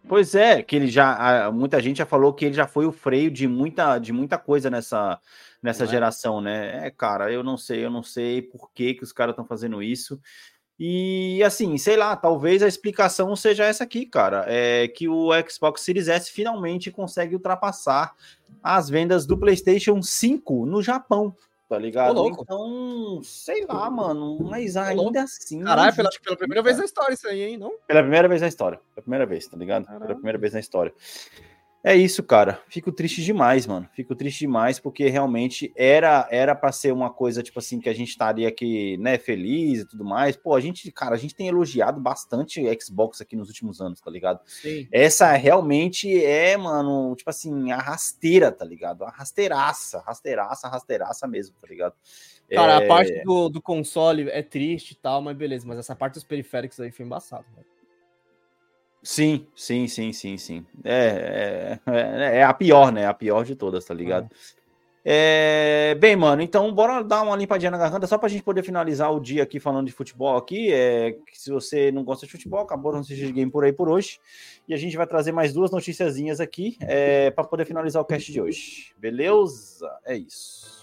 Pois é, que ele já. Muita gente já falou que ele já foi o freio de muita, de muita coisa nessa, nessa é? geração, né? É, cara, eu não sei, eu não sei por que, que os caras estão fazendo isso. E assim, sei lá, talvez a explicação seja essa aqui, cara. É que o Xbox Series S finalmente consegue ultrapassar as vendas do PlayStation 5 no Japão tá ligado? Então, sei lá, mano, mas ainda assim. Caralho, pela, pela primeira vez na história isso aí, hein? Não? Pela primeira vez na história. Pela primeira vez, tá ligado? Caralho. Pela primeira vez na história. É isso, cara. Fico triste demais, mano. Fico triste demais porque realmente era era para ser uma coisa tipo assim que a gente estaria aqui, né, feliz e tudo mais. Pô, a gente, cara, a gente tem elogiado bastante Xbox aqui nos últimos anos, tá ligado? Sim. Essa realmente é, mano, tipo assim, a rasteira, tá ligado? A rasteiraça, rasteiraça, rasteiraça mesmo, tá ligado? Cara, é... a parte do, do console é triste e tal, mas beleza, mas essa parte dos periféricos aí foi embaçado, velho. Sim, sim, sim, sim, sim. É, é, é, é, a pior, né? A pior de todas, tá ligado? É. bem, mano, então bora dar uma limpadinha na garganta só pra gente poder finalizar o dia aqui falando de futebol aqui. É, se você não gosta de futebol, acabou não de game por aí por hoje. E a gente vai trazer mais duas noticiazinhas aqui é, para poder finalizar o cast de hoje. Beleza? É isso.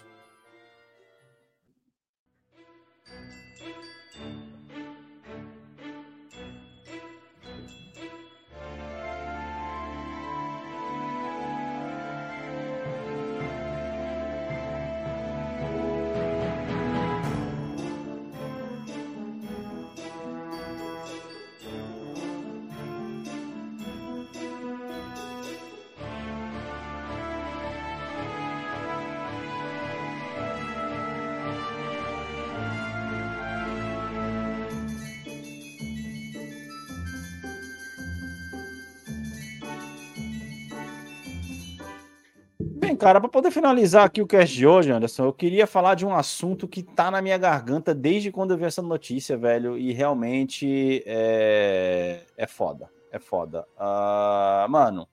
Cara, para poder finalizar aqui o cast de hoje, Anderson, eu queria falar de um assunto que tá na minha garganta desde quando eu vi essa notícia, velho, e realmente é, é foda. É foda. Uh, mano,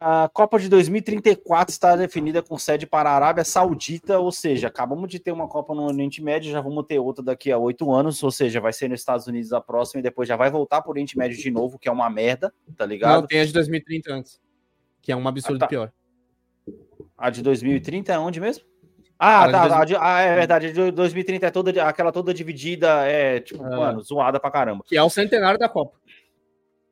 a Copa de 2034 está definida com sede para a Arábia Saudita, ou seja, acabamos de ter uma Copa no Oriente Médio, já vamos ter outra daqui a oito anos, ou seja, vai ser nos Estados Unidos a próxima e depois já vai voltar para o Oriente Médio de novo, que é uma merda, tá ligado? Não, tem a de 2030 antes, que é um absurdo ah, tá. pior. A de 2030 é onde mesmo? Ah, tá, de... ah, é verdade. A de 2030 é toda aquela toda dividida, é tipo, é. mano, zoada pra caramba. Que é o centenário da Copa.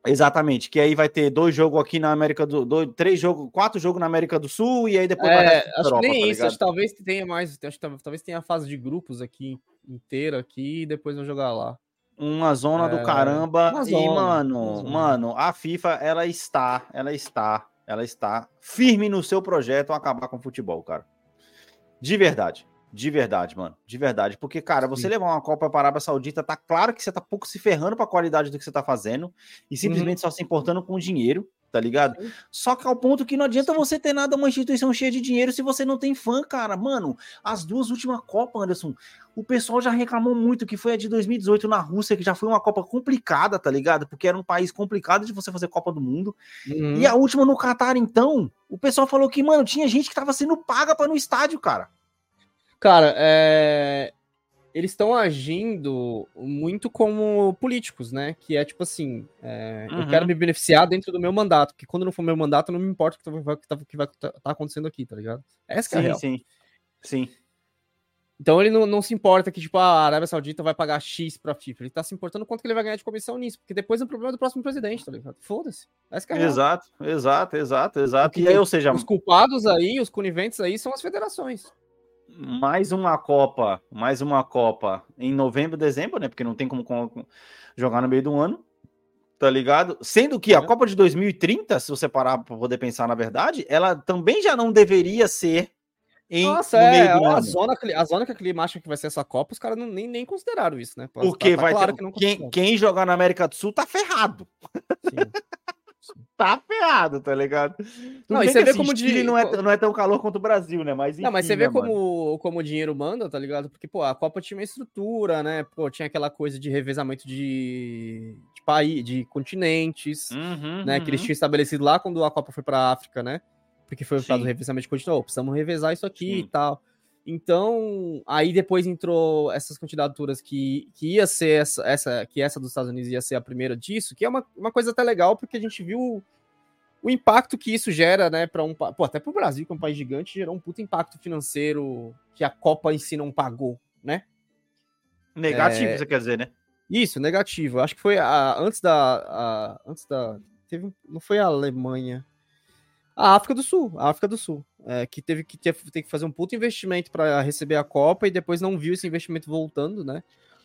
Exatamente, que aí vai ter dois jogos aqui na América do dois, três jogos, quatro jogos na América do Sul e aí depois vai É, acho que Europa, nem tá isso, acho que talvez tenha mais. Acho que tal- talvez tenha a fase de grupos aqui inteira aqui e depois vão jogar lá. Uma zona É, do caramba. uma e, zona, mano, zona. mano, a FIFA, ela está, ela está, ela está firme no seu projeto acabar com o futebol, cara. De verdade. De verdade, mano. De verdade. Porque, cara, você Sim. levar uma Copa para a Arábia Saudita, tá claro que você tá pouco se ferrando para a qualidade do que você tá fazendo e simplesmente só se importando com o dinheiro, tá ligado? Só que ao ponto que não adianta você ter nada, uma instituição cheia de dinheiro, se você não tem fã, cara. Mano, as duas últimas Copas, Anderson, o pessoal já reclamou muito que foi a de 2018 na Rússia, que já foi uma Copa complicada, tá ligado? Porque era um país complicado de você fazer Copa do Mundo. Uhum. E a última no Catar, então, o pessoal falou que, mano, tinha gente que tava sendo paga para no estádio, cara. Cara, é, eles estão agindo muito como políticos, né? Que é tipo assim: é, eu Uhum. quero me beneficiar dentro do meu mandato, porque quando não for meu mandato, não me importa o que tá, tá- vai estar acontecendo aqui, tá ligado? Essa que é a Sim, real. sim. Sim. Então ele não, não se importa que, tipo, a Arábia Saudita vai pagar X pra FIFA. Ele tá se importando quanto que ele vai ganhar de comissão nisso, porque depois é o problema do próximo presidente, tá ligado? Foda-se. Essa que é. Exato, exato, exato, exato. Porque E aí, ou seja, Os culpados aí, os coniventes aí, são as federações. Mais uma Copa, mais uma Copa em novembro, dezembro, né? Porque não tem como co- jogar no meio do ano, tá ligado? Sendo que a É. Copa de 2030, se você parar para poder pensar na verdade, ela também já não deveria ser em Nossa, no é, do a ano. zona, que- a zona que a Clima acha que vai ser essa Copa, os caras nem, nem consideraram isso, né? Tá- Porque tá vai claro ter, que não quem, quem jogar na América do Sul tá ferrado. Sim. Tá ferrado, tá ligado? Tudo Não, e você que, vê como Chile de- não, é, não é tão calor quanto o Brasil, né? Mas Não, mas enfim, você vê né, mano? como, como o dinheiro manda, tá ligado? Porque, pô, a Copa tinha uma estrutura, né? Pô, tinha aquela coisa de revezamento de, de país, de continentes, Uhum, né? Que eles uhum. tinham estabelecido lá quando a Copa foi pra África, né? Porque foi o caso do revezamento de continente. Ô, precisamos revezar isso aqui Sim. e tal. Então, aí depois entrou essas candidaturas que, que ia ser essa, essa, que essa dos Estados Unidos ia ser a primeira disso, que é uma, uma coisa até legal, porque a gente viu o impacto que isso gera, né, para um, pô, até pro Brasil, que é um país gigante, gerou um puta impacto financeiro que a Copa em si não pagou, né? Negativo, É, você quer dizer, né? Isso, negativo. Acho que foi a, antes da. a- antes da. Teve, não foi a Alemanha. A África do Sul. A África do Sul. é, que teve que ter, ter que fazer um puto investimento para receber a Copa e depois não viu esse investimento voltando, né?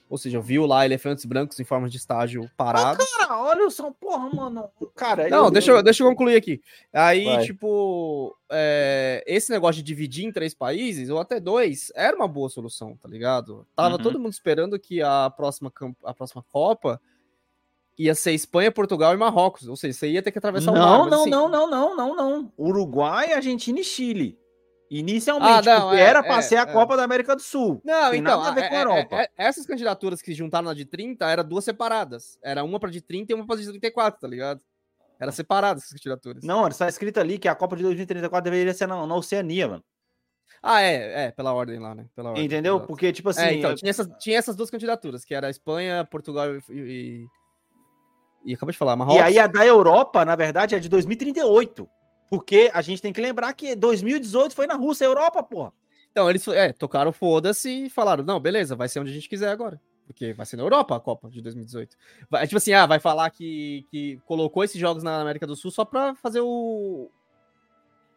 Ou seja, viu lá elefantes brancos em forma de estágio parados. Cara, olha só, porra, mano. Cara, Não, deixa eu, deixa eu concluir aqui. Aí, Vai. tipo, é, esse negócio de dividir em três países, ou até dois, era uma boa solução, tá ligado? Tava Uhum. todo mundo esperando que a próxima, a próxima Copa ia ser Espanha, Portugal e Marrocos. Ou seja, você ia ter que atravessar o mar. Não, não, assim, não, não, não, não, não. Uruguai, Argentina e Chile. Inicialmente, Ah, não, porque é, era pra é, ser a é. Copa da América do Sul. Não, então, nada a ver com a Europa. essas candidaturas que juntaram na de 30 eram duas separadas. Era uma pra de 30 e uma pra de 34, tá ligado? Era separadas essas candidaturas. Não, está escrito ali que a Copa de 2034 deveria ser na, na Oceania, mano. Ah, é, é, pela ordem lá, né? Pela ordem, Entendeu? Porque, tipo assim. é, então, eu- tinha essas, tinha essas duas candidaturas, que era Espanha, Portugal e. E, e acabou de falar, E Marrocos. aí a da Europa, na verdade, é de 2038. Porque a gente tem que lembrar que 2018 foi na Rússia, Europa, porra. Então, eles é, tocaram foda-se e falaram: não, beleza, vai ser onde a gente quiser agora. Porque vai ser na Europa a Copa de 2018. Vai, tipo assim, ah, vai falar que, que colocou esses jogos na América do Sul só pra fazer o.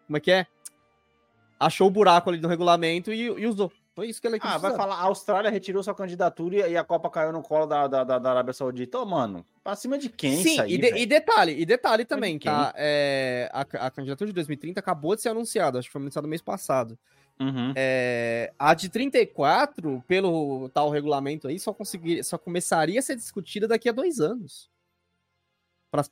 Como é que é? Achou o buraco ali no regulamento e, e usou. Foi isso que ele Ah, vai falar, a Austrália retirou sua candidatura e a Copa caiu no colo da, da, da, da Arábia Saudita. Ô, mano, pra cima de quem Sim, aí, e, de- e detalhe, e detalhe também, quem? tá? É, a, a candidatura de 2030 acabou de ser anunciada, acho que foi anunciada mês passado. Uhum. É, a de 34, pelo tal regulamento aí, só, conseguir, só começaria a ser discutida daqui a dois anos. Para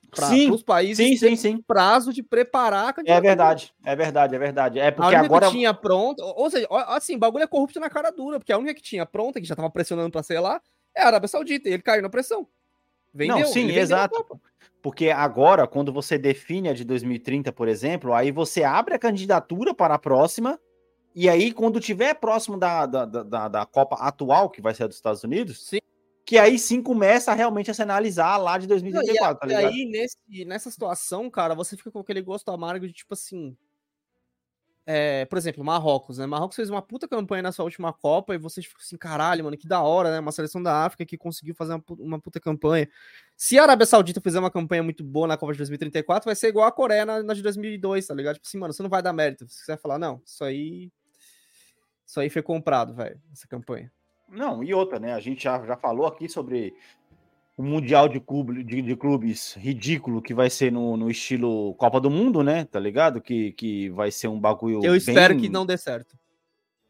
os países Sim, sim, sim. prazo de preparar a É candidatura. verdade, é verdade, é verdade. É A porque única agora. que tinha pronta, ou seja, assim, o bagulho é corrupto na cara dura, porque a única que tinha pronta, que já tava pressionando pra ser lá, é a Arábia Saudita, e ele caiu na pressão. Vendeu, Não, sim, a exato. Porque agora, quando você define a de 2030, por exemplo, aí você abre a candidatura para a próxima, e aí, quando tiver próximo da, da, da, da- da Copa atual, que vai ser a dos Estados Unidos, Sim. Que aí sim começa realmente a se analisar lá de Não, e 2034, tá E ligado? aí, nesse, nessa situação, cara, você fica com aquele gosto amargo de tipo assim. é, por exemplo, Marrocos, né? Marrocos fez uma puta campanha nessa última Copa e vocês ficam assim, caralho, mano, que da hora, né? Uma seleção da África que conseguiu fazer uma, uma puta campanha. Se a Arábia Saudita fizer uma campanha muito boa na Copa de 2034, vai ser igual a Coreia na, na de 2002, tá ligado? Tipo assim, mano, você não vai dar mérito. Você vai falar, não, isso aí. Isso aí foi comprado, velho, essa campanha. Não, e outra, né? A gente já, já falou aqui sobre o Mundial de, clube, de, de clubes ridículo que vai ser no, no estilo Copa do Mundo, né? Tá ligado? Que, que vai ser um bagulho. Eu espero bem- que não dê certo.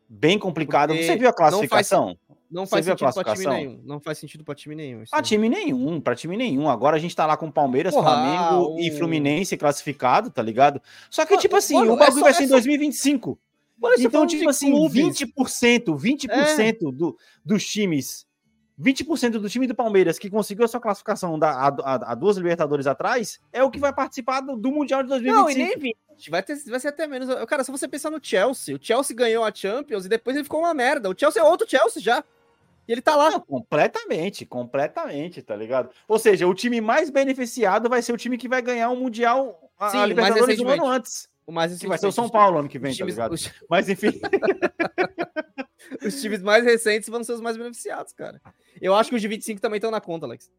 Bem complicado. Porque Você viu a não faz- classificação? Não faz viu a sentido pra time nenhum. Não faz sentido pra time nenhum. Pra time nenhum, pra time nenhum. Agora a gente tá lá com Palmeiras, Porra, Flamengo o- e Fluminense classificado, tá ligado? Só que, Mano, tipo assim, o bagulho é só- vai ser é em só- 2025. Mano, você Então, tipo de assim, clubes. 20%, 20% do, dos times, 20% do time do Palmeiras que conseguiu a sua classificação da, a, a- a duas Libertadores atrás é o que vai participar do, do Mundial de 2025. Não, e nem 20. Vai, ter, vai ser até menos. Cara, se você pensar no Chelsea, o Chelsea ganhou a Champions e depois ele ficou uma merda. O Chelsea é outro Chelsea já. E ele tá lá. Não, completamente, completamente, tá ligado? Ou seja, o time mais beneficiado vai ser o time que vai ganhar o Mundial, a, Sim, a Libertadores um ano antes. O mais Que vai ser o São os- Paulo ano que os vem, tá times- ligado? os- Mas enfim, os times mais recentes vão ser os mais beneficiados, cara. Eu acho que os de 25 também estão na conta, Alex.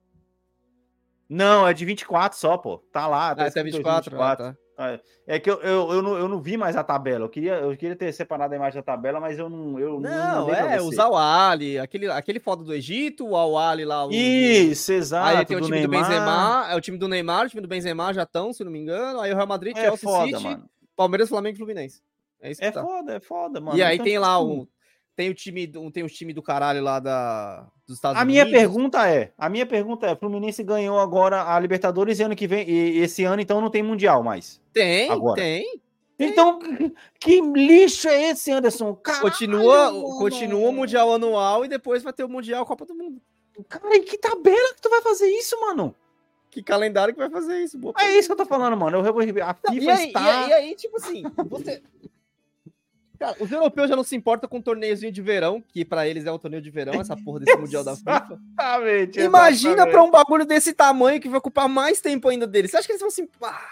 não, é de 24 só, pô. Tá lá. Ah, tá até escrito 24. Ah, tá. É que eu, eu, eu, não, eu não vi mais a tabela. Eu queria, eu queria ter separado a imagem da tabela, mas eu não. Eu Não, pra é, você. o Zawali, aquele, aquele foda do Egito, o Awali lá. O, Isso, exato. Aí tem o do time Neymar. do Benzema, é o time do Neymar, o time do Benzema já estão, se não me engano. Aí o Real Madrid, É Chelsea foda, City, mano. Palmeiras, Flamengo e Fluminense. É isso É tá. foda, é foda, mano. E aí Então, tem lá o tem o time do tem os time do caralho lá da dos Estados A minha Unidos. pergunta é, a minha pergunta é, Fluminense ganhou agora a Libertadores e ano que vem e esse ano então não tem mundial mais. tem, agora. tem. Então que lixo é esse, Anderson? Caralho, Continua, mano. continua o mundial anual e depois vai ter o mundial Copa do Mundo. Cara, e que tabela que tu vai fazer isso, mano? Que calendário que vai fazer isso? Boa É isso que eu tô falando, mano. Eu, eu, a FIFA e, aí, está e aí- e aí, tipo assim, você. Cara, os europeus já não se importam com um torneiozinho de verão, que pra eles é um torneio de verão, essa porra desse Mundial da FIFA. Exatamente, Imagina pra um bagulho desse tamanho que vai ocupar mais tempo ainda deles. Você acha que eles vão assim. Ah,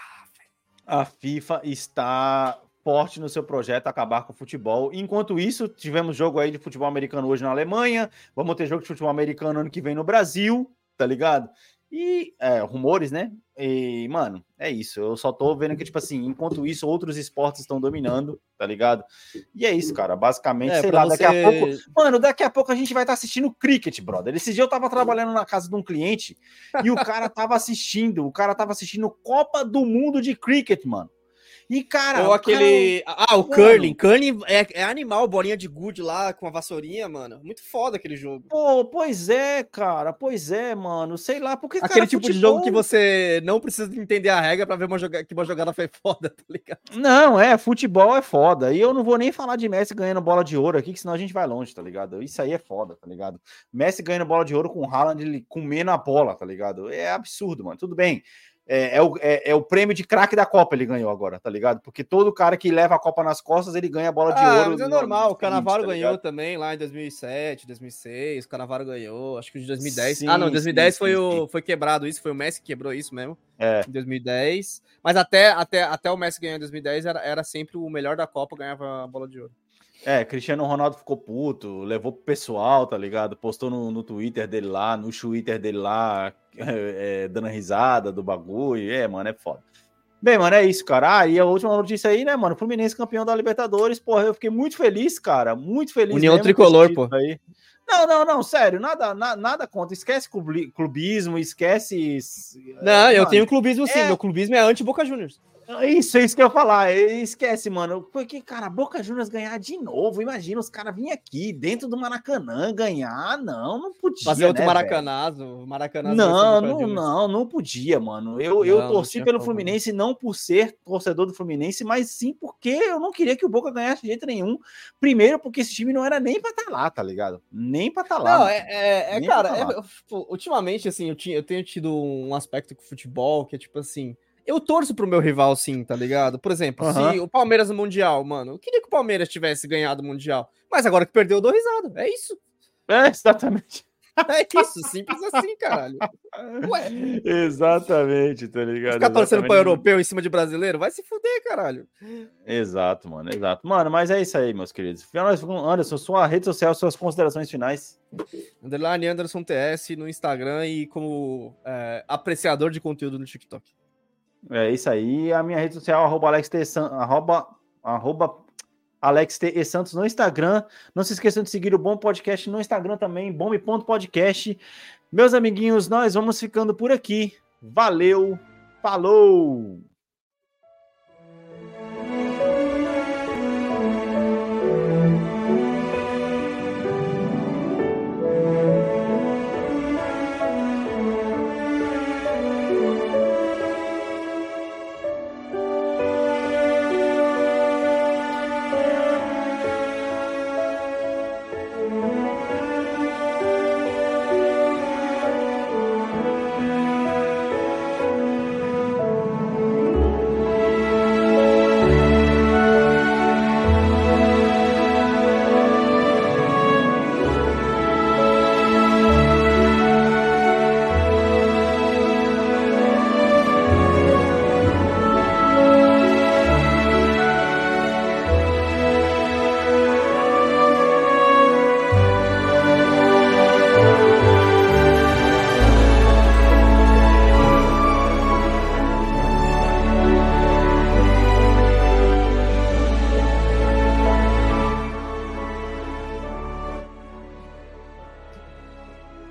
A FIFA está forte no seu projeto acabar com o futebol. Enquanto isso, tivemos jogo aí de futebol americano hoje na Alemanha. Vamos ter jogo de futebol americano ano que vem no Brasil, tá ligado? E é, rumores, né? E, mano, é isso. Eu só tô vendo que, tipo assim, enquanto isso, outros esportes estão dominando, tá ligado? E é isso, cara. Basicamente, É, sei lá, daqui a você- pouco. Mano, daqui a pouco a gente vai estar assistindo cricket, brother. Esse dia eu tava trabalhando na casa de um cliente e o cara tava assistindo, o cara tava assistindo Copa do Mundo de cricket, mano. E, cara. Ou aquele. Ah, o Mano. curling. Curling é, é animal, bolinha de gude lá com a vassourinha, mano. Muito foda aquele jogo. Pô, pois é, cara. Pois é, mano. Sei lá, porque, Aquele cara, tipo de futebol- jogo que você não precisa entender a regra pra ver uma joga... que uma jogada foi foda, tá ligado? Não, é, futebol é foda. E eu não vou nem falar de Messi ganhando bola de ouro aqui, que senão a gente vai longe, tá ligado? Isso aí é foda, tá ligado? Messi ganhando bola de ouro com o Haaland ele comendo a bola, tá ligado? É absurdo, mano. Tudo bem. É, é o, é, é o prêmio de craque da Copa ele ganhou agora, tá ligado? Porque todo cara que leva a Copa nas costas, ele ganha a bola de Ah, ouro. mas é no- normal. O no Canavaro seguinte, tá ganhou também lá em 2007, 2006. O Canavaro ganhou. Acho que o de 2010. Sim, ah, não, em 2010 sim, foi, sim, o, foi quebrado isso. Foi o Messi que quebrou isso mesmo. É. Em 2010. Mas até, até, até o Messi ganhar em 2010 era, era sempre o melhor da Copa, ganhava a bola de ouro. É, Cristiano Ronaldo ficou puto, levou pro pessoal, tá ligado? Postou no, no Twitter dele lá, no Twitter dele lá, é, é, dando risada do bagulho. É, mano, é foda. Bem, mano, é isso, cara. Ah, e a última notícia aí, né, mano? Fluminense campeão da Libertadores. Porra, eu fiquei muito feliz, cara. Muito feliz. União tricolor, pô. Aí. Não, não, não, sério, nada, na- nada contra. Esquece clubi- clubismo, esquece. Não, eu mano, tenho clubismo sim. é- Meu clubismo é anti-Boca Juniors. Isso, é isso que eu ia falar. Esquece, mano. Porque, cara, Boca Juniors ganhar de novo. Imagina os caras virem aqui dentro do Maracanã ganhar. Não, não podia. Fazer outro né, Maracanazo. Maracanazo Não, não, não, não podia, mano. Eu, eu Não, não torci pelo como, Fluminense não por ser torcedor do Fluminense, mas sim porque eu não queria que o Boca ganhasse de jeito nenhum. Primeiro, porque esse time não era nem pra estar lá, tá ligado? Nem pra estar lá. Não, é, é, é, cara, pra é, eu, tipo, ultimamente, assim, eu, tinha, eu tenho tido um aspecto com o futebol que é tipo assim. Eu torço pro meu rival, sim, tá ligado? Por exemplo, se o Palmeiras no Mundial, mano, eu queria que o Palmeiras tivesse ganhado o Mundial. Mas agora que perdeu, eu dou risada. É isso. É, exatamente. É isso, simples assim, caralho. Ué, Exatamente, tá ligado? ficar torcendo Exatamente. europeu em cima de brasileiro? Vai se fuder, caralho. Exato, mano, exato. Mano, mas é isso aí, meus queridos. Anderson, sua rede social, suas considerações finais. Underline Anderson TS no Instagram e como é, apreciador de conteúdo no TikTok. É isso aí. A minha rede social, arroba Alex T. Arroba, arroba Alex T. E Santos no Instagram. Não se esqueçam de seguir o Bom Podcast no Instagram também, bombe.podcast. Meus amiguinhos, nós vamos ficando por aqui. Valeu, falou!